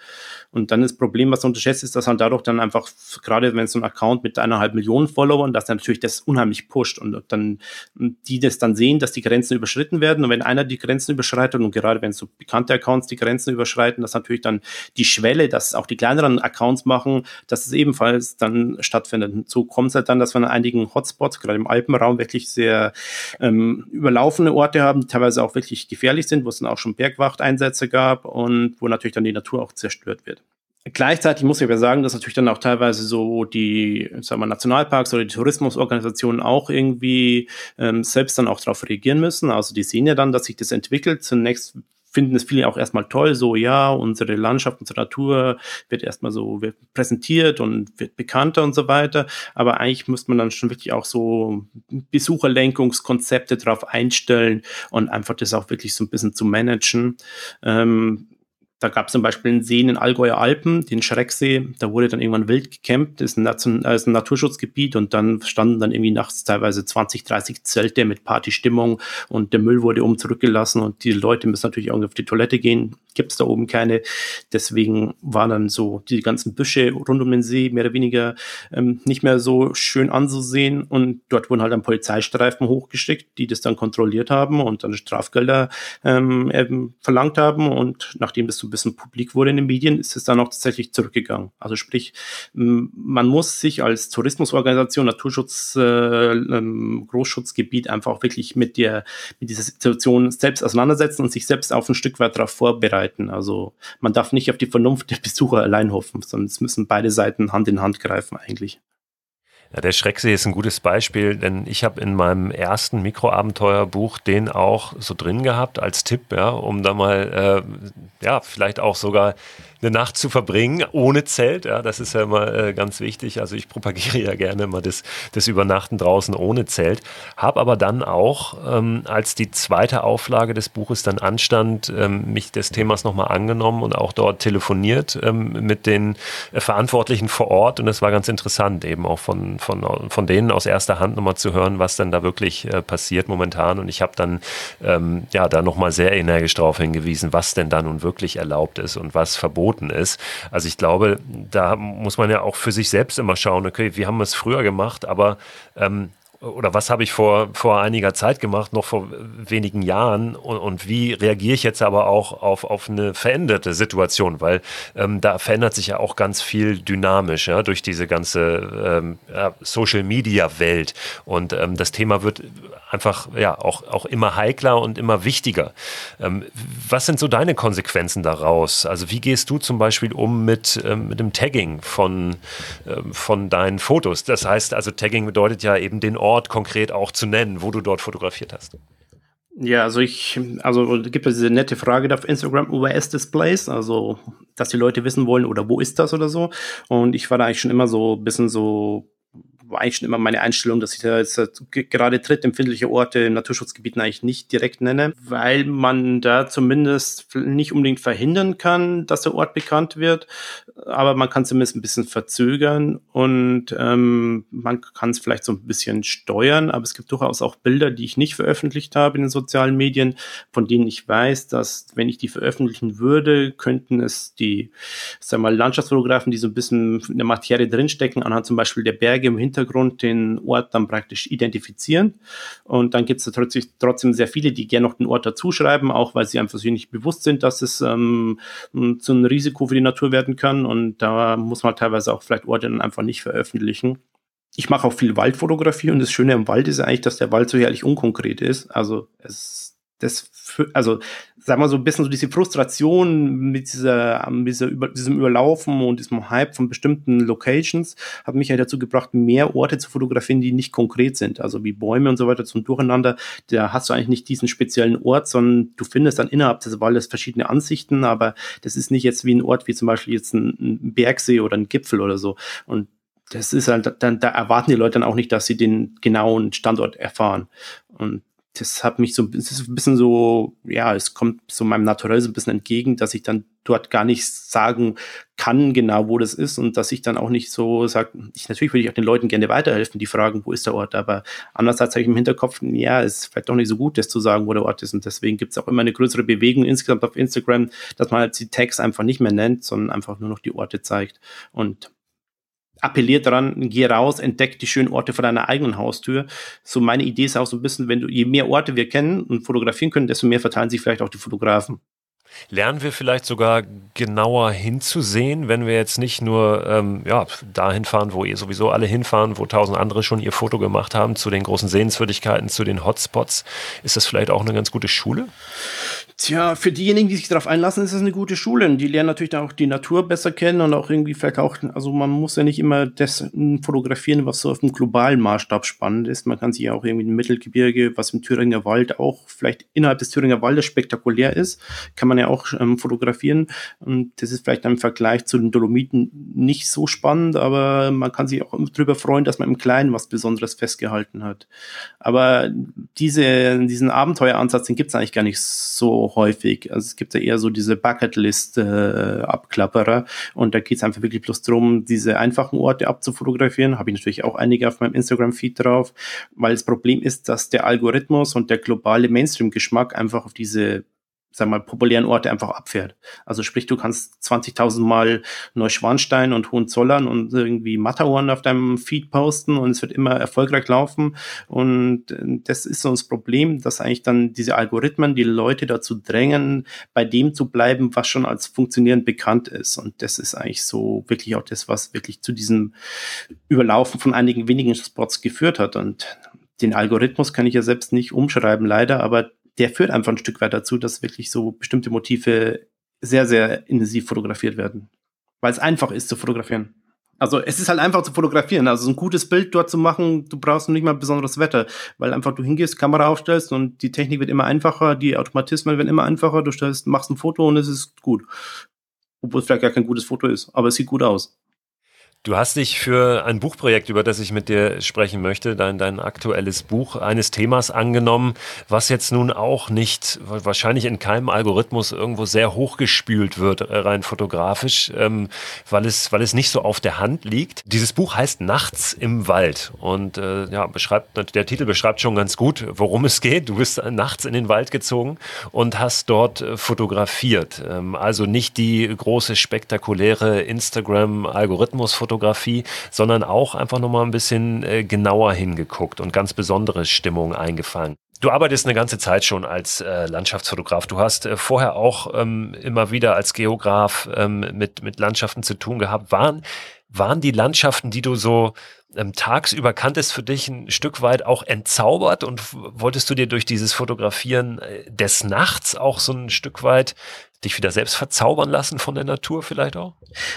Und dann das Problem, was unterschätzt, ist, dass man dadurch dann einfach, gerade wenn so ein Account mit eineinhalb Millionen Followern, dass er natürlich das unheimlich pusht und dann die das dann sehen, dass die Grenzen überschritten werden. Und wenn einer die Grenzen überschreitet und gerade wenn so bekannte Accounts die Grenzen überschreiten, dass natürlich dann die Schwelle, dass auch die kleineren Accounts machen, dass es ebenfalls dann stattfindet. Und so kommt es halt dann, dass wir in einigen Hotspots, gerade im Alpenraum, wirklich sehr ähm, überlaufene Orte haben, teilweise auch wirklich gefährlich sind, wo es dann auch schon Bergwachteinsätze gab und wo natürlich dann die Natur auch zerstört wird. Gleichzeitig muss ich aber sagen, dass natürlich dann auch teilweise so die sagen wir, Nationalparks oder die Tourismusorganisationen auch irgendwie ähm, selbst dann auch darauf reagieren müssen. Also die sehen ja dann, dass sich das entwickelt. Zunächst finden es viele auch erstmal toll, so ja, unsere Landschaft, unsere Natur wird erstmal so wird präsentiert und wird bekannter und so weiter. Aber eigentlich müsste man dann schon wirklich auch so Besucherlenkungskonzepte drauf einstellen und einfach das auch wirklich so ein bisschen zu managen. Ähm, da gab es zum Beispiel einen See in den Allgäuer Alpen, den Schrecksee, da wurde dann irgendwann wild gecampt, ist ein, Nation, äh, ist ein Naturschutzgebiet und dann standen dann irgendwie nachts teilweise 20, 30 Zelte mit Partystimmung und der Müll wurde oben zurückgelassen und die Leute müssen natürlich irgendwie auf die Toilette gehen, gibt es da oben keine. Deswegen waren dann so die ganzen Büsche rund um den See mehr oder weniger ähm, nicht mehr so schön anzusehen. Und dort wurden halt dann Polizeistreifen hochgeschickt, die das dann kontrolliert haben und dann Strafgelder ähm, verlangt haben. Und nachdem das so ein bisschen publik wurde in den Medien, ist es dann auch tatsächlich zurückgegangen. Also sprich, man muss sich als Tourismusorganisation, Naturschutz, äh, ähm, Großschutzgebiet einfach wirklich mit der, mit dieser Situation selbst auseinandersetzen und sich selbst auf ein Stück weit darauf vorbereiten. Also man darf nicht auf die Vernunft der Besucher allein hoffen, sondern es müssen beide Seiten Hand in Hand greifen eigentlich. Ja, der Schrecksee ist ein gutes Beispiel, denn ich habe in meinem ersten Mikroabenteuerbuch den auch so drin gehabt als Tipp, ja, um da mal, äh, ja, vielleicht auch sogar eine Nacht zu verbringen ohne Zelt. Ja, das ist ja immer äh, ganz wichtig. Also ich propagiere ja gerne immer das, das Übernachten draußen ohne Zelt. Habe aber dann auch, ähm, als die zweite Auflage des Buches dann anstand, ähm, mich des Themas nochmal angenommen und auch dort telefoniert ähm, mit den äh, Verantwortlichen vor Ort. Und es war ganz interessant, eben auch von, von, von denen aus erster Hand nochmal zu hören, was denn da wirklich äh, passiert momentan. Und ich habe dann ähm, ja da nochmal sehr energisch darauf hingewiesen, was denn da nun wirklich erlaubt ist und was verboten verboten ist. Also ich glaube, da muss man ja auch für sich selbst immer schauen, okay, wir haben es früher gemacht, aber ähm, oder was habe ich vor, vor einiger Zeit gemacht, noch vor wenigen Jahren und, und wie reagiere ich jetzt aber auch auf, auf eine veränderte Situation, weil ähm, da verändert sich ja auch ganz viel dynamisch ja, durch diese ganze ähm, ja, Social-Media-Welt und ähm, das Thema wird einfach ja auch, auch immer heikler und immer wichtiger. Ähm, was sind so deine Konsequenzen daraus? Also wie gehst du zum Beispiel um mit, ähm, mit dem Tagging von, ähm, von deinen Fotos? Das heißt also Tagging bedeutet ja eben den Ort, Ort konkret auch zu nennen, wo du dort fotografiert hast. Ja, also ich, also gibt es diese nette Frage da auf Instagram, where is this place? Also, dass die Leute wissen wollen, oder wo ist das oder so. Und ich war da eigentlich schon immer so ein bisschen so war eigentlich schon immer meine Einstellung, dass ich da jetzt gerade trittempfindliche Orte in Naturschutzgebieten eigentlich nicht direkt nenne, weil man da zumindest nicht unbedingt verhindern kann, dass der Ort bekannt wird, aber man kann zumindest ein bisschen verzögern und ähm, man kann es vielleicht so ein bisschen steuern, aber es gibt durchaus auch Bilder, die ich nicht veröffentlicht habe in den sozialen Medien, von denen ich weiß, dass wenn ich die veröffentlichen würde, könnten es die, sag mal, Landschaftsfotografen, die so ein bisschen in der Materie drinstecken, anhand zum Beispiel der Berge im Hintergrund, Hintergrund den Ort dann praktisch identifizieren. Und dann gibt es trotzdem, trotzdem sehr viele, die gerne noch den Ort dazuschreiben, auch weil sie einfach sich nicht bewusst sind, dass es ähm, zu einem Risiko für die Natur werden kann. Und da muss man teilweise auch vielleicht Orte dann einfach nicht veröffentlichen. Ich mache auch viel Waldfotografie und das Schöne am Wald ist eigentlich, dass der Wald so herrlich unkonkret ist. Also es das für, also sagen wir so ein bisschen so diese Frustration mit dieser, mit dieser über, diesem Überlaufen und diesem Hype von bestimmten Locations hat mich ja dazu gebracht, mehr Orte zu fotografieren, die nicht konkret sind, also wie Bäume und so weiter zum Durcheinander. Da hast du eigentlich nicht diesen speziellen Ort, sondern du findest dann innerhalb des Waldes verschiedene Ansichten, aber das ist nicht jetzt wie ein Ort wie zum Beispiel jetzt ein, ein Bergsee oder ein Gipfel oder so. Und das ist halt, dann, da erwarten die Leute dann auch nicht, dass sie den genauen Standort erfahren. Und das hat mich so es ist ein bisschen so, ja, es kommt so meinem Naturell so ein bisschen entgegen, dass ich dann dort gar nicht sagen kann, genau wo das ist und dass ich dann auch nicht so sage, ich natürlich würde ich auch den Leuten gerne weiterhelfen, die fragen, wo ist der Ort, aber andererseits habe ich im Hinterkopf, ja, es ist vielleicht doch nicht so gut, das zu sagen, wo der Ort ist und deswegen gibt es auch immer eine größere Bewegung insgesamt auf Instagram, dass man halt die Tags einfach nicht mehr nennt, sondern einfach nur noch die Orte zeigt und appelliert daran, geh raus, entdeck die schönen Orte vor deiner eigenen Haustür. So meine Idee ist auch so ein bisschen, wenn du, je mehr Orte wir kennen und fotografieren können, desto mehr verteilen sich vielleicht auch die Fotografen. Lernen wir vielleicht sogar genauer hinzusehen, wenn wir jetzt nicht nur ähm, ja, dahin fahren, wo ihr sowieso alle hinfahren, wo tausend andere schon ihr Foto gemacht haben, zu den großen Sehenswürdigkeiten, zu den Hotspots. Ist das vielleicht auch eine ganz gute Schule? Tja, für diejenigen, die sich darauf einlassen, ist das eine gute Schule. Die lernen natürlich auch die Natur besser kennen und auch irgendwie vielleicht auch, also man muss ja nicht immer das fotografieren, was so auf dem globalen Maßstab spannend ist. Man kann sich ja auch irgendwie im Mittelgebirge, was im Thüringer Wald auch vielleicht innerhalb des Thüringer Waldes spektakulär ist, kann man ja auch ähm, fotografieren. Und das ist vielleicht im Vergleich zu den Dolomiten nicht so spannend, aber man kann sich auch drüber freuen, dass man im Kleinen was Besonderes festgehalten hat. Aber diese, diesen Abenteueransatz, den gibt es eigentlich gar nicht so so häufig. Also es gibt ja eher so diese Bucketlist-Abklapperer äh, und da geht es einfach wirklich bloß darum, diese einfachen Orte abzufotografieren. Habe ich natürlich auch einige auf meinem Instagram-Feed drauf, weil das Problem ist, dass der Algorithmus und der globale Mainstream-Geschmack einfach auf diese sag mal, populären Orte einfach abfährt. Also sprich, du kannst 20.000 Mal Neuschwanstein und Hohenzollern und irgendwie Matterhorn auf deinem Feed posten und es wird immer erfolgreich laufen. Und äh, das ist so das Problem, dass eigentlich dann diese Algorithmen die Leute dazu drängen, bei dem zu bleiben, was schon als funktionierend bekannt ist. Und das ist eigentlich so wirklich auch das, was wirklich zu diesem Überlaufen von einigen wenigen Spots geführt hat. Und den Algorithmus kann ich ja selbst nicht umschreiben, leider, aber der führt einfach ein Stück weit dazu, dass wirklich so bestimmte Motive sehr, sehr intensiv fotografiert werden. Weil es einfach ist zu fotografieren. Also es ist halt einfach zu fotografieren. Also ein gutes Bild dort zu machen, du brauchst nicht mal besonderes Wetter, weil einfach du hingehst, Kamera aufstellst und die Technik wird immer einfacher, die Automatismen werden immer einfacher, du stellst, machst ein Foto und es ist gut. Obwohl es vielleicht gar kein gutes Foto ist, aber es sieht gut aus. Du hast dich für ein Buchprojekt, über das ich mit dir sprechen möchte, dein, dein aktuelles Buch eines Themas angenommen, was jetzt nun auch nicht, wahrscheinlich in keinem Algorithmus irgendwo sehr hochgespült wird, äh, rein fotografisch, ähm, weil, es, weil es nicht so auf der Hand liegt. Dieses Buch heißt Nachts im Wald und äh, ja, beschreibt, der Titel beschreibt schon ganz gut, worum es geht. Du bist nachts in den Wald gezogen und hast dort äh, fotografiert. Ähm, also nicht die große, spektakuläre Instagram-Algorithmus-Fotografie, Fotografie, sondern auch einfach nochmal ein bisschen äh, genauer hingeguckt und ganz besondere Stimmungen eingefangen. Du arbeitest eine ganze Zeit schon als äh, Landschaftsfotograf. Du hast äh, vorher auch ähm, immer wieder als Geograf ähm, mit, mit Landschaften zu tun gehabt. Waren, waren die Landschaften, die du so ähm, tagsüber kanntest, für dich ein Stück weit auch entzaubert und wolltest du dir durch dieses Fotografieren äh, des Nachts auch so ein Stück weit dich wieder selbst verzaubern lassen von der Natur vielleicht auch?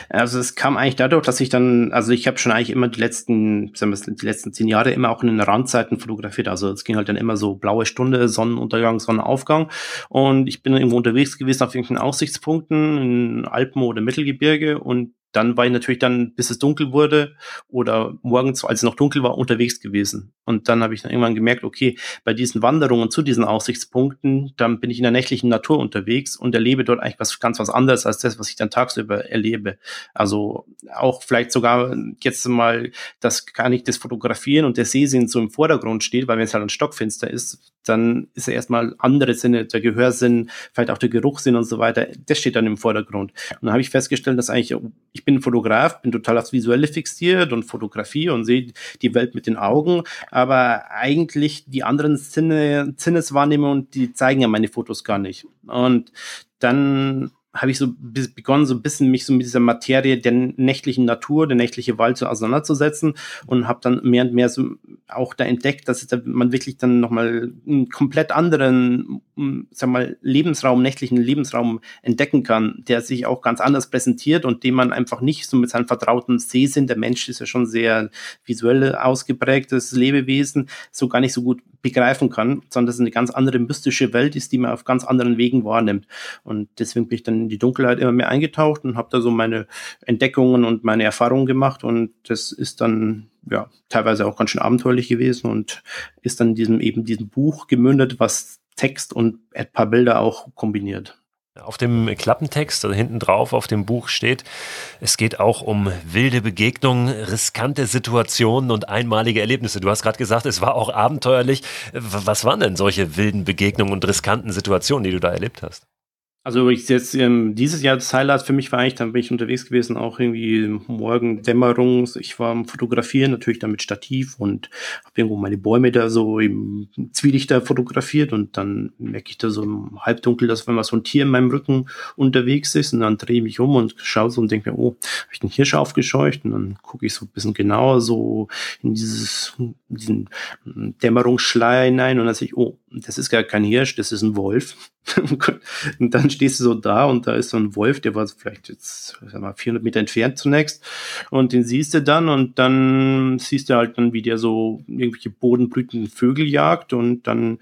Also es kam eigentlich dadurch, dass ich dann, also ich habe schon eigentlich immer die letzten, sagen wir, die letzten zehn Jahre immer auch in den Randzeiten fotografiert. Also es ging halt dann immer so blaue Stunde, Sonnenuntergang, Sonnenaufgang. Und ich bin irgendwo unterwegs gewesen auf irgendwelchen Aussichtspunkten in Alpen oder Mittelgebirge und dann war ich natürlich dann, bis es dunkel wurde oder morgens, als es noch dunkel war, unterwegs gewesen. Und dann habe ich dann irgendwann gemerkt, okay, bei diesen Wanderungen zu diesen Aussichtspunkten, dann bin ich in der nächtlichen Natur unterwegs und erlebe dort eigentlich was ganz was anderes als das, was ich dann tagsüber erlebe. Also auch vielleicht sogar jetzt mal, das kann ich das fotografieren und der Sehsinn so im Vordergrund steht, weil wenn es halt ein Stockfinster ist, dann ist ja erstmal andere Sinne, der Gehörsinn, vielleicht auch der Geruchssinn und so weiter, das steht dann im Vordergrund. Und dann habe ich festgestellt, dass eigentlich, ich bin Fotograf, bin total aufs Visuelle fixiert und Fotografie und sehe die Welt mit den Augen, aber eigentlich die anderen Sinne, Sinneswahrnehmungen, die zeigen ja meine Fotos gar nicht. Und dann habe ich so begonnen, so ein bisschen mich so mit dieser Materie der nächtlichen Natur, der nächtliche Wald so auseinanderzusetzen und habe dann mehr und mehr so auch da entdeckt, dass man wirklich dann nochmal einen komplett anderen, sag mal, Lebensraum, nächtlichen Lebensraum entdecken kann, der sich auch ganz anders präsentiert und den man einfach nicht so mit seinem vertrauten Sehsinn, der Mensch ist ja schon sehr visuell ausgeprägtes Lebewesen, so gar nicht so gut begreifen kann, sondern dass es eine ganz andere mystische Welt ist, die man auf ganz anderen Wegen wahrnimmt. Und deswegen bin ich dann in die Dunkelheit immer mehr eingetaucht und habe da so meine Entdeckungen und meine Erfahrungen gemacht und das ist dann ja teilweise auch ganz schön abenteuerlich gewesen und ist dann diesem eben diesem Buch gemündet, was Text und ein paar Bilder auch kombiniert. Auf dem Klappentext, also hinten drauf auf dem Buch steht, es geht auch um wilde Begegnungen, riskante Situationen und einmalige Erlebnisse. Du hast gerade gesagt, es war auch abenteuerlich. Was waren denn solche wilden Begegnungen und riskanten Situationen, die du da erlebt hast? Also ich jetzt ähm, dieses Jahr das Highlight für mich war eigentlich, dann bin ich unterwegs gewesen, auch irgendwie morgen Dämmerung. Ich war am Fotografieren, natürlich dann mit Stativ und habe irgendwo meine Bäume da so im Zwielichter fotografiert und dann merke ich da so im Halbdunkel, dass wenn mal so ein Tier in meinem Rücken unterwegs ist und dann drehe ich mich um und schaue so und denke mir, oh, habe ich den Hirsch aufgescheucht? Und dann gucke ich so ein bisschen genauer so in dieses, diesen Dämmerungsschleier hinein und dann sehe ich, oh, das ist gar kein Hirsch, das ist ein Wolf. und dann stehst du so da und da ist so ein Wolf, der war vielleicht jetzt sag mal, 400 Meter entfernt zunächst. Und den siehst du dann und dann siehst du halt dann, wie der so irgendwelche bodenbrütenden Vögel jagt und dann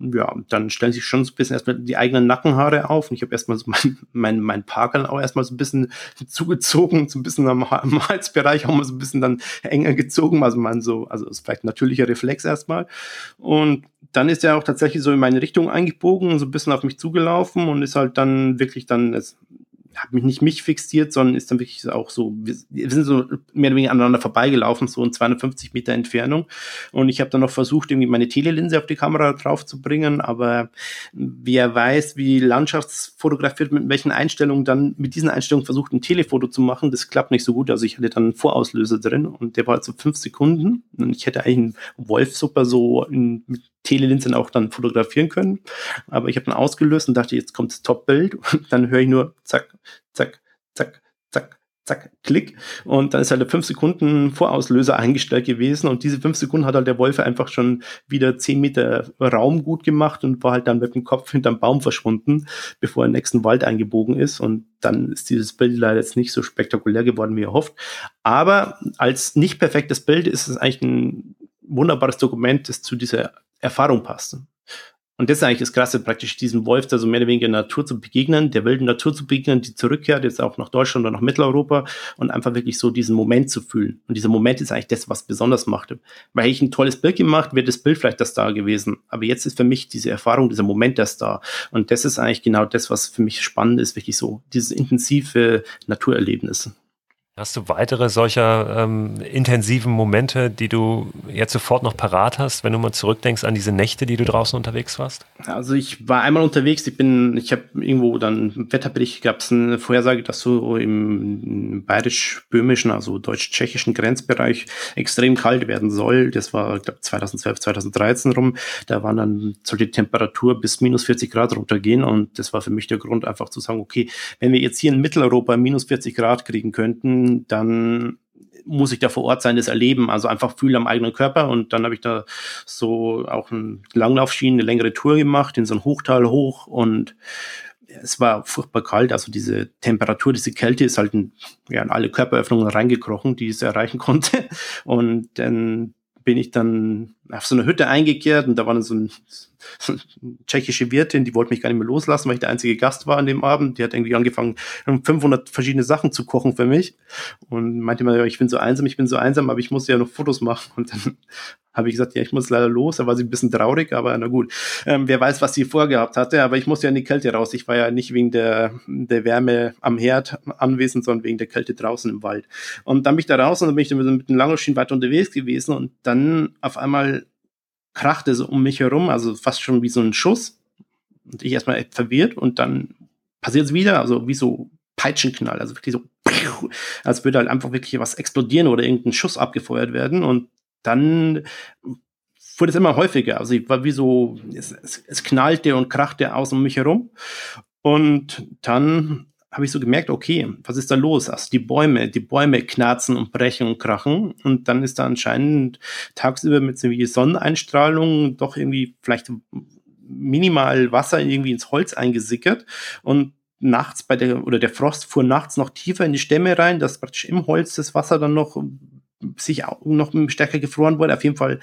ja, dann stellen sich schon so ein bisschen erstmal die eigenen Nackenhaare auf. Und ich habe erstmal so mein, mein, mein Parker auch erstmal so ein bisschen zugezogen, so ein bisschen am, am Halsbereich auch mal so ein bisschen dann enger gezogen. Also man so, also ist vielleicht ein natürlicher Reflex erstmal. Und dann ist er auch tatsächlich so in meine Richtung eingebogen, so ein bisschen auf mich zugelaufen und ist halt dann wirklich dann, es habe mich nicht mich fixiert, sondern ist dann wirklich auch so, wir, sind so mehr oder weniger aneinander vorbeigelaufen, so in 250 Meter Entfernung. Und ich habe dann noch versucht, irgendwie meine Telelinse auf die Kamera drauf zu bringen, aber wer weiß, wie landschaftsfotografiert, mit welchen Einstellungen dann mit diesen Einstellungen versucht, ein Telefoto zu machen, das klappt nicht so gut. Also ich hatte dann einen Vorauslöser drin und der war halt so fünf Sekunden. Und ich hätte eigentlich einen Wolf super so in, mit Telelinsen auch dann fotografieren können. Aber ich habe dann ausgelöst und dachte, jetzt kommt das Top-Bild dann höre ich nur zack, zack, zack, zack, zack, Klick. Und dann ist halt der 5 Sekunden Vorauslöser eingestellt gewesen. Und diese 5 Sekunden hat halt der Wolf einfach schon wieder 10 Meter Raum gut gemacht und war halt dann mit dem Kopf hinterm Baum verschwunden, bevor er im nächsten Wald eingebogen ist. Und dann ist dieses Bild leider jetzt nicht so spektakulär geworden, wie er hofft. Aber als nicht perfektes Bild ist es eigentlich ein wunderbares Dokument, das zu dieser Erfahrung passt. Und das ist eigentlich das Krasse, praktisch diesem Wolf, da so mehr oder weniger Natur zu begegnen, der wilden Natur zu begegnen, die zurückkehrt, jetzt auch nach Deutschland oder nach Mitteleuropa und einfach wirklich so diesen Moment zu fühlen. Und dieser Moment ist eigentlich das, was besonders machte. Weil ich ein tolles Bild gemacht, wäre das Bild vielleicht das da gewesen. Aber jetzt ist für mich diese Erfahrung, dieser Moment das da. Und das ist eigentlich genau das, was für mich spannend ist, wirklich so, dieses intensive Naturerlebnis. Hast du weitere solcher ähm, intensiven Momente, die du jetzt sofort noch parat hast, wenn du mal zurückdenkst an diese Nächte, die du draußen unterwegs warst? Also ich war einmal unterwegs, ich bin, ich habe irgendwo dann im Wetterbericht gab es eine Vorhersage, dass so im bayerisch-böhmischen, also deutsch-tschechischen Grenzbereich extrem kalt werden soll. Das war, ich glaube, 2012, 2013 rum. Da waren dann, soll die Temperatur bis minus 40 Grad runtergehen und das war für mich der Grund, einfach zu sagen, okay, wenn wir jetzt hier in Mitteleuropa minus 40 Grad kriegen könnten, dann muss ich da vor Ort sein, das erleben, also einfach fühlen am eigenen Körper. Und dann habe ich da so auch ein Langlaufschienen, eine längere Tour gemacht, in so ein Hochtal hoch und es war furchtbar kalt, also diese Temperatur, diese Kälte ist halt in, ja, in alle Körperöffnungen reingekrochen, die es erreichen konnte. Und dann bin ich dann auf so eine Hütte eingekehrt und da war dann so, ein, so eine tschechische Wirtin, die wollte mich gar nicht mehr loslassen, weil ich der einzige Gast war an dem Abend. Die hat irgendwie angefangen, 500 verschiedene Sachen zu kochen für mich und meinte mir, ich bin so einsam, ich bin so einsam, aber ich muss ja noch Fotos machen. Und dann habe ich gesagt, ja, ich muss leider los. Da war sie ein bisschen traurig, aber na gut. Ähm, wer weiß, was sie vorgehabt hatte, aber ich musste ja in die Kälte raus. Ich war ja nicht wegen der, der Wärme am Herd anwesend, sondern wegen der Kälte draußen im Wald. Und dann bin ich da raus und dann bin ich dann mit dem Langoschien weiter unterwegs gewesen und dann auf einmal krachte so um mich herum, also fast schon wie so ein Schuss. Und ich erstmal verwirrt und dann passiert es wieder, also wie so Peitschenknall, also wirklich so, als würde halt einfach wirklich was explodieren oder irgendein Schuss abgefeuert werden. Und dann wurde es immer häufiger. Also ich war wie so, es, es, es knallte und krachte außen um mich herum. Und dann habe ich so gemerkt, okay, was ist da los? Also die Bäume, die Bäume knarzen und brechen und krachen. Und dann ist da anscheinend tagsüber mit so wie Sonneneinstrahlung doch irgendwie vielleicht minimal Wasser irgendwie ins Holz eingesickert. Und nachts bei der, oder der Frost fuhr nachts noch tiefer in die Stämme rein, dass praktisch im Holz das Wasser dann noch sich auch noch stärker gefroren wurde. Auf jeden Fall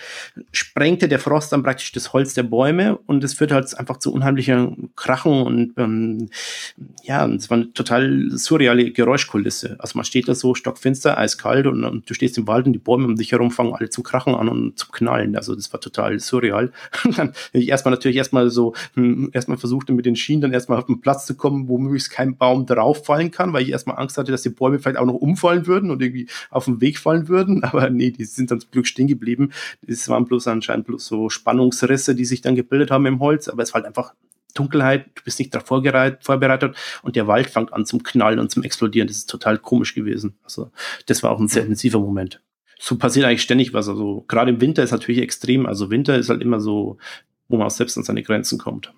sprengte der Frost dann praktisch das Holz der Bäume und es führte halt einfach zu unheimlicher Krachen und ähm, ja, es war eine total surreale Geräuschkulisse. Also man steht da so stockfinster, eiskalt und, und, du stehst im Wald und die Bäume um dich herum fangen alle zum Krachen an und zum Knallen. Also das war total surreal. Und dann ich erstmal natürlich erstmal so, hm, erstmal versuchte mit den Schienen dann erstmal auf den Platz zu kommen, wo möglichst kein Baum drauf fallen kann, weil ich erstmal Angst hatte, dass die Bäume vielleicht auch noch umfallen würden und irgendwie auf den Weg fallen würden würden, aber nee, die sind dann zum Glück stehen geblieben. Es waren bloß anscheinend bloß so Spannungsrisse, die sich dann gebildet haben im Holz, aber es war halt einfach Dunkelheit, du bist nicht darauf vorbereitet und der Wald fängt an zum Knallen und zum Explodieren. Das ist total komisch gewesen. Also das war auch ein sehr intensiver Moment. So passiert eigentlich ständig was. Also gerade im Winter ist natürlich extrem. Also Winter ist halt immer so, wo man auch selbst an seine Grenzen kommt.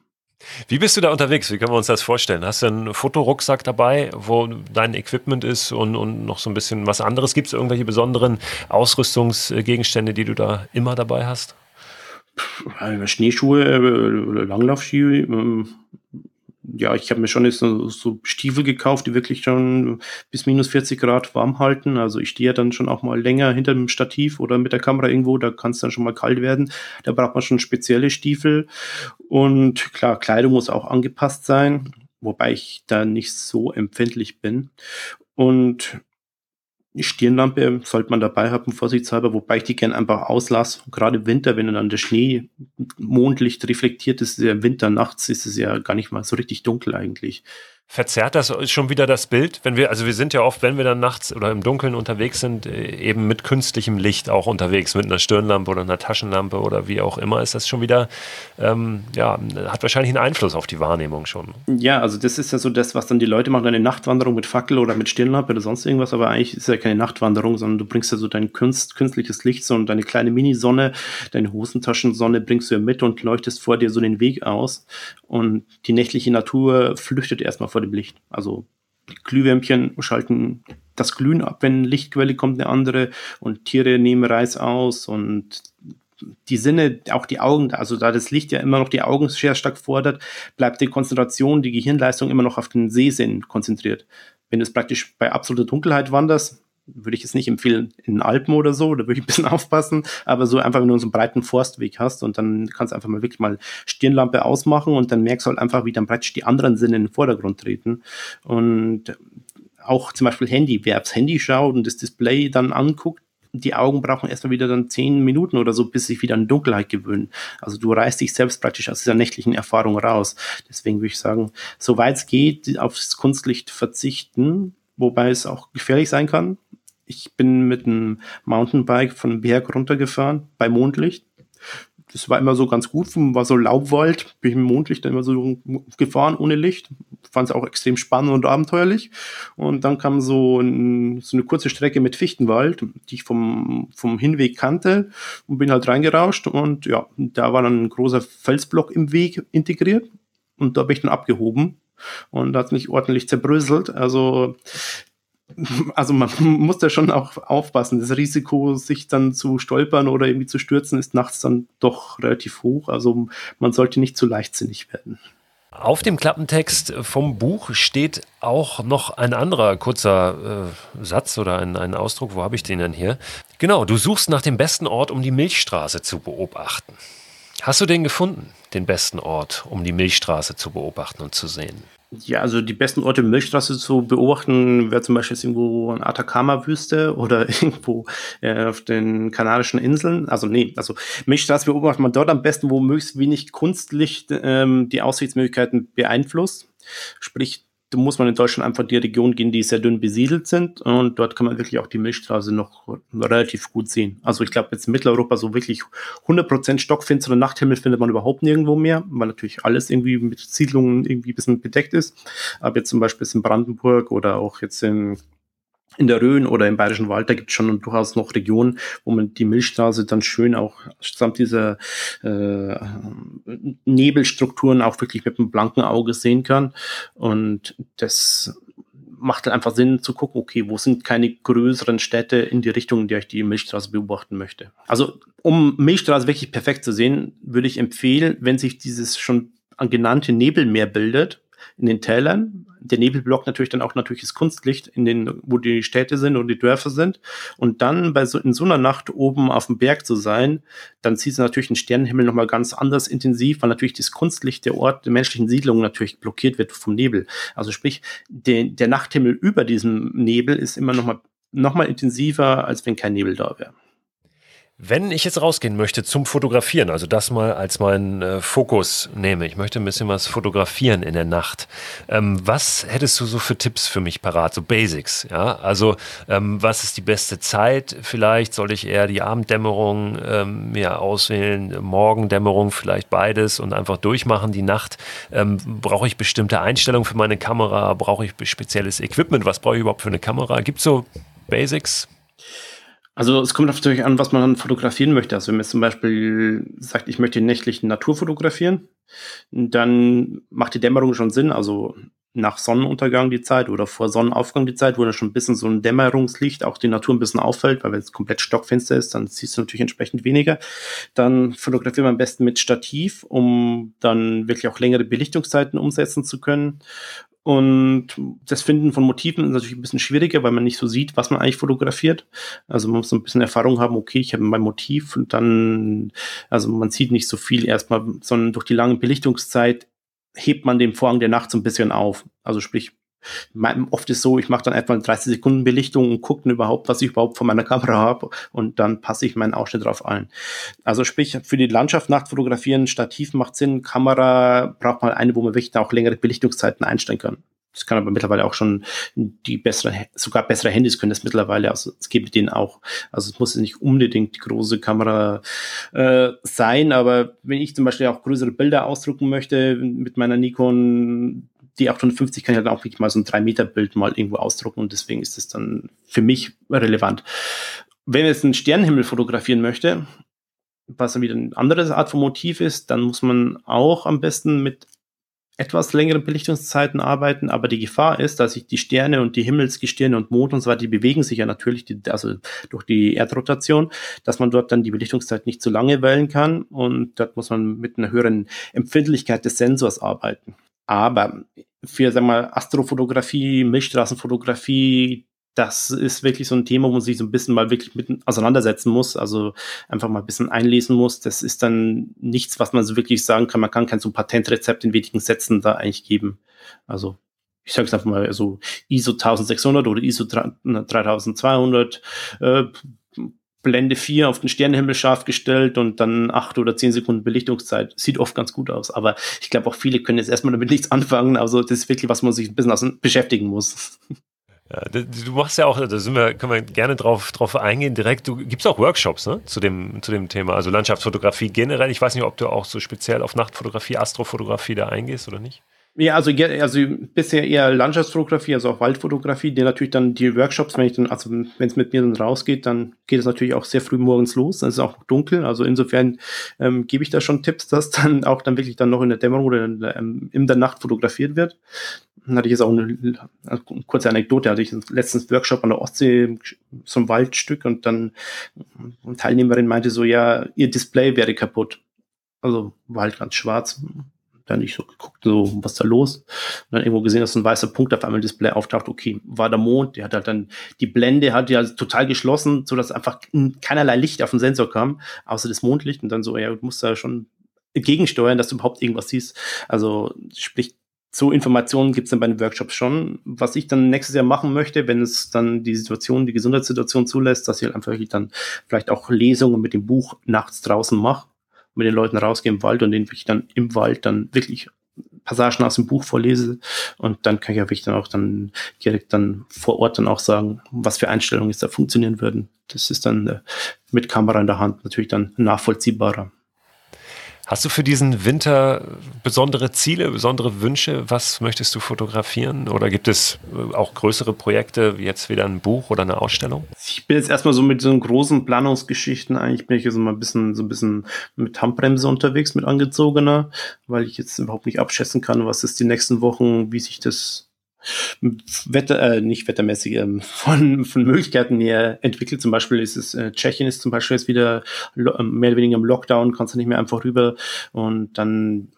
Wie bist du da unterwegs? Wie können wir uns das vorstellen? Hast du einen Fotorucksack dabei, wo dein Equipment ist und, und noch so ein bisschen was anderes? Gibt es irgendwelche besonderen Ausrüstungsgegenstände, die du da immer dabei hast? Schneeschuhe oder Langlaufski, ähm, ja, ich habe mir schon jetzt so, so, Stiefel gekauft, die wirklich schon bis minus 40 Grad warm halten. Also ich stehe ja dann schon auch mal länger hinter dem Stativ oder mit der Kamera irgendwo, da kann es dann schon mal kalt werden. Da braucht man schon spezielle Stiefel. Und klar, Kleidung muss auch angepasst sein, wobei ich da nicht so empfindlich bin. Und die Stirnlampe sollte man dabei haben, vorsichtshalber, wobei ich die gerne einfach auslasse. Gerade im Winter, wenn dann der Schnee Mondlicht reflektiert ist, ist ja im Winter nachts ist es ja gar nicht mal so richtig dunkel eigentlich verzerrt das schon wieder das Bild? Wenn wir, also wir sind ja oft, wenn wir dann nachts oder im Dunkeln unterwegs sind, äh, eben mit künstlichem Licht auch unterwegs, mit einer Stirnlampe oder einer Taschenlampe oder wie auch immer, ist das schon wieder, ähm, ja, hat wahrscheinlich einen Einfluss auf die Wahrnehmung schon. Ja, also das ist ja so das, was dann die Leute machen, eine Nachtwanderung mit Fackel oder mit Stirnlampe oder sonst irgendwas, aber eigentlich ist ja keine Nachtwanderung, sondern du bringst ja so dein Künst, künstliches Licht, so und deine kleine Mini-Sonne, deine Hosentaschensonne bringst du ja mit und leuchtest vor dir so den Weg aus und die nächtliche Natur flüchtet erstmal vor vor dem Licht. Also Glühwärmchen schalten das Glühen ab, wenn eine Lichtquelle kommt, eine andere und Tiere nehmen Reis aus und die Sinne, auch die Augen, also da das Licht ja immer noch die Augen sehr stark fordert, bleibt die Konzentration, die Gehirnleistung immer noch auf den Sehsinn konzentriert. Wenn du es praktisch bei absoluter Dunkelheit wanderst, würde ich jetzt nicht empfehlen in Alpen oder so, da würde ich ein bisschen aufpassen, aber so einfach, wenn du so einen breiten Forstweg hast und dann kannst du einfach mal wirklich mal Stirnlampe ausmachen und dann merkst du halt einfach, wie dann praktisch die anderen Sinne in den Vordergrund treten und auch zum Beispiel Handy, wer aufs Handy schaut und das Display dann anguckt, die Augen brauchen erstmal wieder dann zehn Minuten oder so, bis sich wieder an Dunkelheit gewöhnen. Also du reißt dich selbst praktisch aus dieser nächtlichen Erfahrung raus. Deswegen würde ich sagen, soweit es geht, aufs Kunstlicht verzichten, wobei es auch gefährlich sein kann. Ich bin mit einem Mountainbike von einem Berg runtergefahren bei Mondlicht. Das war immer so ganz gut, war so Laubwald, bin ich im Mondlicht dann immer so gefahren ohne Licht. Fand es auch extrem spannend und abenteuerlich. Und dann kam so, ein, so eine kurze Strecke mit Fichtenwald, die ich vom, vom Hinweg kannte und bin halt reingerauscht und ja, da war dann ein großer Felsblock im Weg integriert und da bin ich dann abgehoben und hat mich ordentlich zerbröselt. Also also man muss da schon auch aufpassen. Das Risiko, sich dann zu stolpern oder irgendwie zu stürzen, ist nachts dann doch relativ hoch. Also man sollte nicht zu leichtsinnig werden. Auf dem Klappentext vom Buch steht auch noch ein anderer kurzer äh, Satz oder ein, ein Ausdruck. Wo habe ich den denn hier? Genau, du suchst nach dem besten Ort, um die Milchstraße zu beobachten. Hast du den gefunden, den besten Ort, um die Milchstraße zu beobachten und zu sehen? Ja, also die besten Orte Milchstraße zu beobachten wäre zum Beispiel jetzt irgendwo in Atacama-Wüste oder irgendwo äh, auf den Kanarischen Inseln. Also nee, also Milchstraße beobachtet man dort am besten, wo möglichst wenig Kunstlicht ähm, die Aussichtsmöglichkeiten beeinflusst. Sprich, muss man in Deutschland einfach die Region gehen, die sehr dünn besiedelt sind. Und dort kann man wirklich auch die Milchstraße noch relativ gut sehen. Also ich glaube, jetzt in Mitteleuropa so wirklich 100% stockfinstere Nachthimmel findet man überhaupt nirgendwo mehr, weil natürlich alles irgendwie mit Siedlungen irgendwie ein bisschen bedeckt ist. Aber jetzt zum Beispiel in Brandenburg oder auch jetzt in in der Rhön oder im Bayerischen Wald, da gibt es schon durchaus noch Regionen, wo man die Milchstraße dann schön auch samt dieser äh, Nebelstrukturen auch wirklich mit einem blanken Auge sehen kann. Und das macht halt einfach Sinn zu gucken, okay, wo sind keine größeren Städte in die Richtung, in der ich die Milchstraße beobachten möchte. Also, um Milchstraße wirklich perfekt zu sehen, würde ich empfehlen, wenn sich dieses schon genannte Nebelmeer bildet, in den Tälern. Der Nebel blockt natürlich dann auch natürlich das Kunstlicht in den, wo die Städte sind und die Dörfer sind. Und dann bei so, in so einer Nacht oben auf dem Berg zu sein, dann sieht es natürlich den Sternenhimmel nochmal ganz anders intensiv, weil natürlich das Kunstlicht der Ort der menschlichen Siedlung natürlich blockiert wird vom Nebel. Also sprich, der, der Nachthimmel über diesem Nebel ist immer nochmal noch mal intensiver, als wenn kein Nebel da wäre. Wenn ich jetzt rausgehen möchte zum Fotografieren, also das mal als meinen äh, Fokus nehme, ich möchte ein bisschen was fotografieren in der Nacht. Ähm, was hättest du so für Tipps für mich parat, so Basics? Ja, also ähm, was ist die beste Zeit? Vielleicht soll ich eher die Abenddämmerung ähm, mir auswählen, Morgendämmerung, vielleicht beides und einfach durchmachen die Nacht. Ähm, brauche ich bestimmte Einstellungen für meine Kamera? Brauche ich spezielles Equipment? Was brauche ich überhaupt für eine Kamera? Gibt es so Basics? Also es kommt natürlich an, was man dann fotografieren möchte. Also wenn man zum Beispiel sagt, ich möchte nächtlich Natur fotografieren, dann macht die Dämmerung schon Sinn. Also nach Sonnenuntergang die Zeit oder vor Sonnenaufgang die Zeit, wo dann schon ein bisschen so ein Dämmerungslicht auch die Natur ein bisschen auffällt, weil wenn es komplett stockfinster ist, dann siehst du natürlich entsprechend weniger. Dann fotografieren wir am besten mit Stativ, um dann wirklich auch längere Belichtungszeiten umsetzen zu können. Und das Finden von Motiven ist natürlich ein bisschen schwieriger, weil man nicht so sieht, was man eigentlich fotografiert. Also man muss ein bisschen Erfahrung haben, okay, ich habe mein Motiv und dann, also man sieht nicht so viel erstmal, sondern durch die lange Belichtungszeit hebt man den Vorhang der Nacht so ein bisschen auf. Also sprich, oft ist so, ich mache dann etwa eine 30 Sekunden Belichtung und gucke überhaupt, was ich überhaupt von meiner Kamera habe und dann passe ich meinen Ausschnitt drauf ein. Also sprich, für die Landschaft Nachtfotografieren, Stativ macht Sinn, Kamera braucht man eine, wo man wirklich auch längere Belichtungszeiten einstellen kann. Das kann aber mittlerweile auch schon die bessere, sogar bessere Handys können das mittlerweile. Also es geht mit denen auch. Also es muss nicht unbedingt die große Kamera äh, sein, aber wenn ich zum Beispiel auch größere Bilder ausdrucken möchte mit meiner Nikon die 850 kann ich dann auch wirklich mal so ein 3-Meter-Bild mal irgendwo ausdrucken und deswegen ist es dann für mich relevant. Wenn man jetzt einen Sternenhimmel fotografieren möchte, was dann wieder eine andere Art von Motiv ist, dann muss man auch am besten mit etwas längeren Belichtungszeiten arbeiten, aber die Gefahr ist, dass sich die Sterne und die Himmelsgestirne und Mond und so weiter, die bewegen sich ja natürlich, die, also durch die Erdrotation, dass man dort dann die Belichtungszeit nicht zu lange wählen kann und dort muss man mit einer höheren Empfindlichkeit des Sensors arbeiten. Aber für, sag mal, Astrofotografie, Milchstraßenfotografie, das ist wirklich so ein Thema, wo man sich so ein bisschen mal wirklich mit auseinandersetzen muss, also einfach mal ein bisschen einlesen muss. Das ist dann nichts, was man so wirklich sagen kann. Man kann kein so Patentrezept in wenigen Sätzen da eigentlich geben. Also ich sage es einfach mal, so ISO 1600 oder ISO 3200, äh, Blende 4 auf den Sternenhimmel scharf gestellt und dann acht oder zehn Sekunden Belichtungszeit. Sieht oft ganz gut aus. Aber ich glaube auch viele können jetzt erstmal damit nichts anfangen. Also das ist wirklich, was man sich ein bisschen beschäftigen muss. Ja, du machst ja auch, da sind wir, können wir gerne drauf, drauf eingehen direkt. Du gibst auch Workshops ne, zu, dem, zu dem Thema, also Landschaftsfotografie generell. Ich weiß nicht, ob du auch so speziell auf Nachtfotografie, Astrofotografie da eingehst oder nicht. Ja, also, also bisher eher Landschaftsfotografie, also auch Waldfotografie, die natürlich dann die Workshops, wenn ich dann, also wenn es mit mir dann rausgeht, dann geht es natürlich auch sehr früh morgens los, dann ist es auch dunkel, also insofern ähm, gebe ich da schon Tipps, dass dann auch dann wirklich dann noch in der Dämmerung oder in der, ähm, in der Nacht fotografiert wird. Dann hatte ich jetzt auch eine, eine kurze Anekdote, hatte ich letztens Workshop an der Ostsee, so ein Waldstück und dann eine Teilnehmerin meinte so, ja, ihr Display wäre kaputt. Also war halt ganz schwarz dann ich so geguckt, so, was da los? Und dann irgendwo gesehen, dass ein weißer Punkt auf einmal im Display auftaucht. Okay, war der Mond, der hat halt dann, die Blende hat ja total geschlossen, so dass einfach keinerlei Licht auf den Sensor kam, außer das Mondlicht. Und dann so, ja, du musst da schon gegensteuern, dass du überhaupt irgendwas siehst. Also, sprich, so Informationen gibt es dann bei den Workshops schon. Was ich dann nächstes Jahr machen möchte, wenn es dann die Situation, die Gesundheitssituation zulässt, dass ich halt einfach wirklich dann vielleicht auch Lesungen mit dem Buch nachts draußen mache mit den Leuten rausgehe im Wald und denen wirklich dann im Wald dann wirklich Passagen aus dem Buch vorlese und dann kann ich ja wirklich dann auch dann direkt dann vor Ort dann auch sagen, was für Einstellungen jetzt da funktionieren würden. Das ist dann äh, mit Kamera in der Hand natürlich dann nachvollziehbarer. Hast du für diesen Winter besondere Ziele, besondere Wünsche? Was möchtest du fotografieren? Oder gibt es äh, auch größere Projekte, wie jetzt wieder ein Buch oder eine Ausstellung? Ich bin jetzt erstmal so mit so großen Planungsgeschichten, eigentlich bin ich jetzt mal ein bisschen, so ein bisschen mit Handbremse unterwegs, mit angezogener, weil ich jetzt überhaupt nicht abschätzen kann, was ist die nächsten Wochen, wie sich das Wetter, äh, nicht wettermäßig, ähm, von, von Möglichkeiten her entwickelt. Zum Beispiel ist es, äh, Tschechien ist zum Beispiel jetzt wieder ähm, mehr oder weniger im Lockdown, kannst du nicht mehr einfach rüber und dann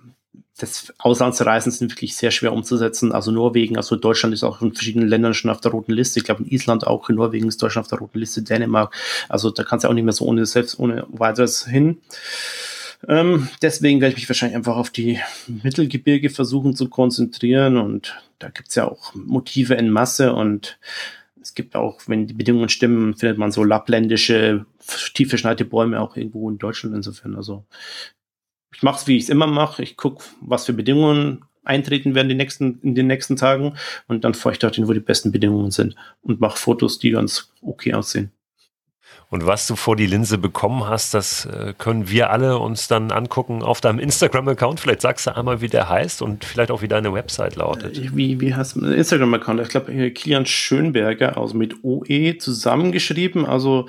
das Auslandsreisen sind wirklich sehr schwer umzusetzen. Also Norwegen, also Deutschland ist auch in verschiedenen Ländern schon auf der roten Liste. Ich glaube in Island auch, in Norwegen ist Deutschland auf der roten Liste, Dänemark. Also da kannst du auch nicht mehr so ohne selbst ohne weiteres hin. Ähm, deswegen werde ich mich wahrscheinlich einfach auf die Mittelgebirge versuchen zu konzentrieren und da gibt es ja auch Motive in Masse und es gibt auch, wenn die Bedingungen stimmen, findet man so lappländische, tief verschneite Bäume auch irgendwo in Deutschland insofern. Also ich mache es, wie ich es immer mache. Ich gucke, was für Bedingungen eintreten werden die nächsten, in den nächsten Tagen und dann fahre ich dorthin, wo die besten Bedingungen sind und mache Fotos, die ganz okay aussehen. Und was du vor die Linse bekommen hast, das äh, können wir alle uns dann angucken auf deinem Instagram-Account. Vielleicht sagst du einmal, wie der heißt und vielleicht auch, wie deine Website lautet. Äh, wie, wie heißt mein Instagram-Account? Ich glaube, Kilian Schönberger, also mit OE zusammengeschrieben. Also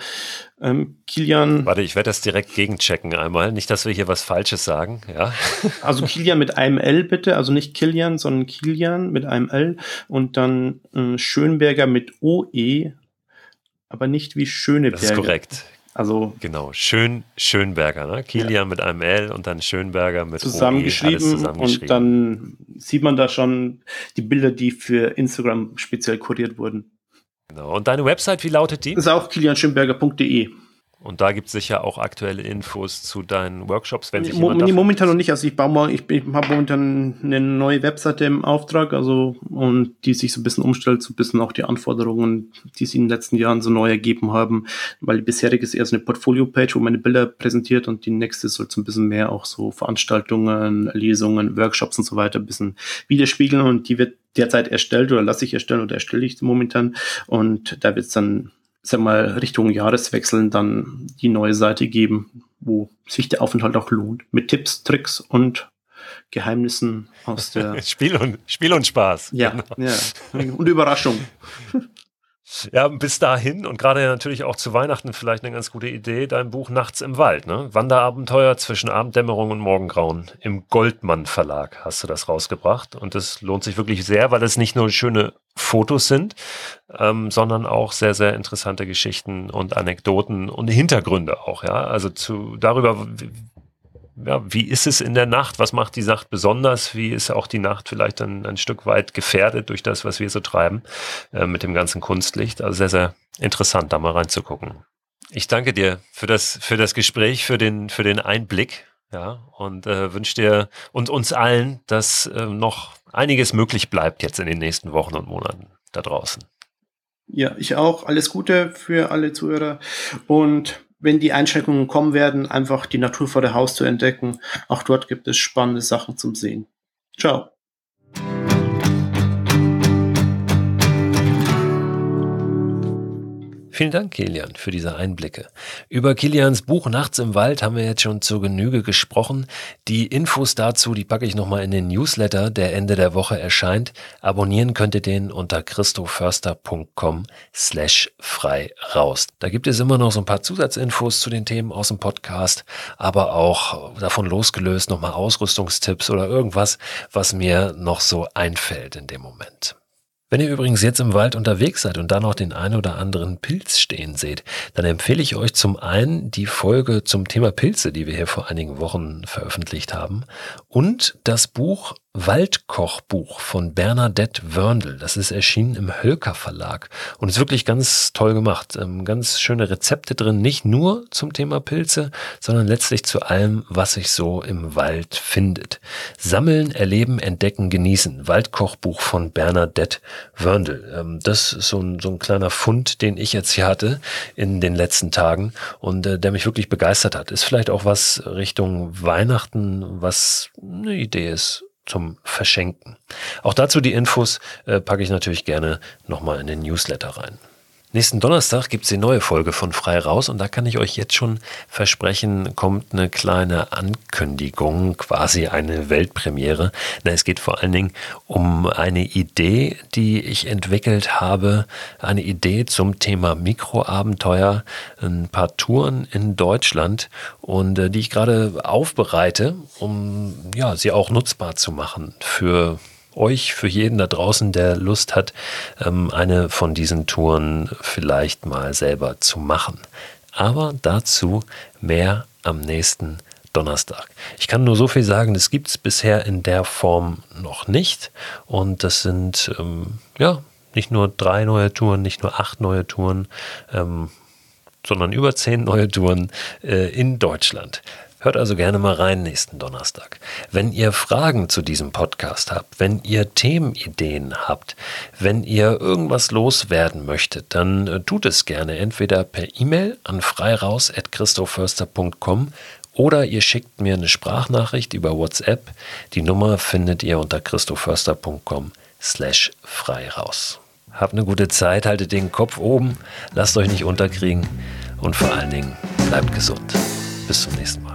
ähm, Kilian. Warte, ich werde das direkt gegenchecken einmal. Nicht, dass wir hier was Falsches sagen. Ja. Also Kilian mit einem L bitte. Also nicht Kilian, sondern Kilian mit einem L. Und dann äh, Schönberger mit OE aber nicht wie Schöneberger. Das ist korrekt. Also genau, Schön, Schönberger, ne? Kilian ja. mit einem L und dann Schönberger mit zusammengeschrieben, OE, zusammengeschrieben. Und dann sieht man da schon die Bilder, die für Instagram speziell kuriert wurden. Genau. Und deine Website, wie lautet die? Das ist auch kilianschönberger.de. Und da gibt es sicher auch aktuelle Infos zu deinen Workshops, wenn sich Mo nee, momentan noch nicht. Also ich baue mal, ich, ich habe momentan eine neue Webseite im Auftrag, also und die sich so ein bisschen umstellt, so ein bisschen auch die Anforderungen, die sie in den letzten Jahren so neu ergeben haben. Weil die bisherige ist eher so eine Portfolio-Page, wo meine Bilder präsentiert und die nächste soll so ein bisschen mehr auch so Veranstaltungen, Lesungen, Workshops und so weiter ein bisschen widerspiegeln und die wird derzeit erstellt oder lasse ich erstellen oder erstelle ich momentan und da wird es dann sag mal, Richtung Jahreswechseln dann die neue Seite geben, wo sich der Aufenthalt auch lohnt. Mit Tipps, Tricks und Geheimnissen aus der Spiel und Spiel und Spaß. Ja, genau. ja. und Überraschung. Ja, bis dahin und gerade natürlich auch zu Weihnachten vielleicht eine ganz gute Idee, dein Buch Nachts im Wald, ne? Wanderabenteuer zwischen Abenddämmerung und Morgengrauen. Im Goldmann Verlag hast du das rausgebracht und das lohnt sich wirklich sehr, weil es nicht nur schöne Fotos sind, ähm, sondern auch sehr, sehr interessante Geschichten und Anekdoten und Hintergründe auch, ja. Also zu darüber, ja, wie ist es in der Nacht? Was macht die Nacht besonders? Wie ist auch die Nacht vielleicht ein, ein Stück weit gefährdet durch das, was wir so treiben äh, mit dem ganzen Kunstlicht? Also sehr, sehr interessant, da mal reinzugucken. Ich danke dir für das, für das Gespräch, für den, für den Einblick. Ja, und äh, wünsche dir und uns allen, dass äh, noch einiges möglich bleibt jetzt in den nächsten Wochen und Monaten da draußen. Ja, ich auch. Alles Gute für alle Zuhörer und wenn die Einschränkungen kommen werden, einfach die Natur vor der Haus zu entdecken. Auch dort gibt es spannende Sachen zum Sehen. Ciao. Vielen Dank, Kilian, für diese Einblicke. Über Kilians Buch Nachts im Wald haben wir jetzt schon zur Genüge gesprochen. Die Infos dazu, die packe ich nochmal in den Newsletter, der Ende der Woche erscheint. Abonnieren könnt ihr den unter christoförster.com slash frei raus. Da gibt es immer noch so ein paar Zusatzinfos zu den Themen aus dem Podcast, aber auch davon losgelöst nochmal Ausrüstungstipps oder irgendwas, was mir noch so einfällt in dem Moment. Wenn ihr übrigens jetzt im Wald unterwegs seid und da noch den einen oder anderen Pilz stehen seht, dann empfehle ich euch zum einen die Folge zum Thema Pilze, die wir hier vor einigen Wochen veröffentlicht haben, und das Buch Waldkochbuch von Bernadette Wörndl. Das ist erschienen im Hölker Verlag und ist wirklich ganz toll gemacht. Ähm, ganz schöne Rezepte drin, nicht nur zum Thema Pilze, sondern letztlich zu allem, was sich so im Wald findet. Sammeln, erleben, entdecken, genießen. Waldkochbuch von Bernadette Wörndl. Ähm, das ist so ein, so ein kleiner Fund, den ich jetzt hier hatte in den letzten Tagen und äh, der mich wirklich begeistert hat. Ist vielleicht auch was Richtung Weihnachten, was eine Idee ist zum Verschenken. Auch dazu die Infos äh, packe ich natürlich gerne nochmal in den Newsletter rein. Nächsten Donnerstag gibt's die neue Folge von Frei Raus und da kann ich euch jetzt schon versprechen, kommt eine kleine Ankündigung, quasi eine Weltpremiere. Na, es geht vor allen Dingen um eine Idee, die ich entwickelt habe, eine Idee zum Thema Mikroabenteuer, ein paar Touren in Deutschland und äh, die ich gerade aufbereite, um ja, sie auch nutzbar zu machen für euch, für jeden da draußen, der Lust hat, ähm, eine von diesen Touren vielleicht mal selber zu machen. Aber dazu mehr am nächsten Donnerstag. Ich kann nur so viel sagen, das gibt es bisher in der Form noch nicht. Und das sind ähm, ja nicht nur drei neue Touren, nicht nur acht neue Touren, ähm, sondern über zehn neue Touren äh, in Deutschland. Hört also gerne mal rein nächsten Donnerstag. Wenn ihr Fragen zu diesem Podcast habt, wenn ihr Themenideen habt, wenn ihr irgendwas loswerden möchtet, dann äh, tut es gerne entweder per E-Mail an freiraus.christoförster.com oder ihr schickt mir eine Sprachnachricht über WhatsApp. Die Nummer findet ihr unter christoförster.com slash freiraus. Habt eine gute Zeit, haltet den Kopf oben, lasst euch nicht unterkriegen und vor allen Dingen bleibt gesund. Bis zum nächsten Mal.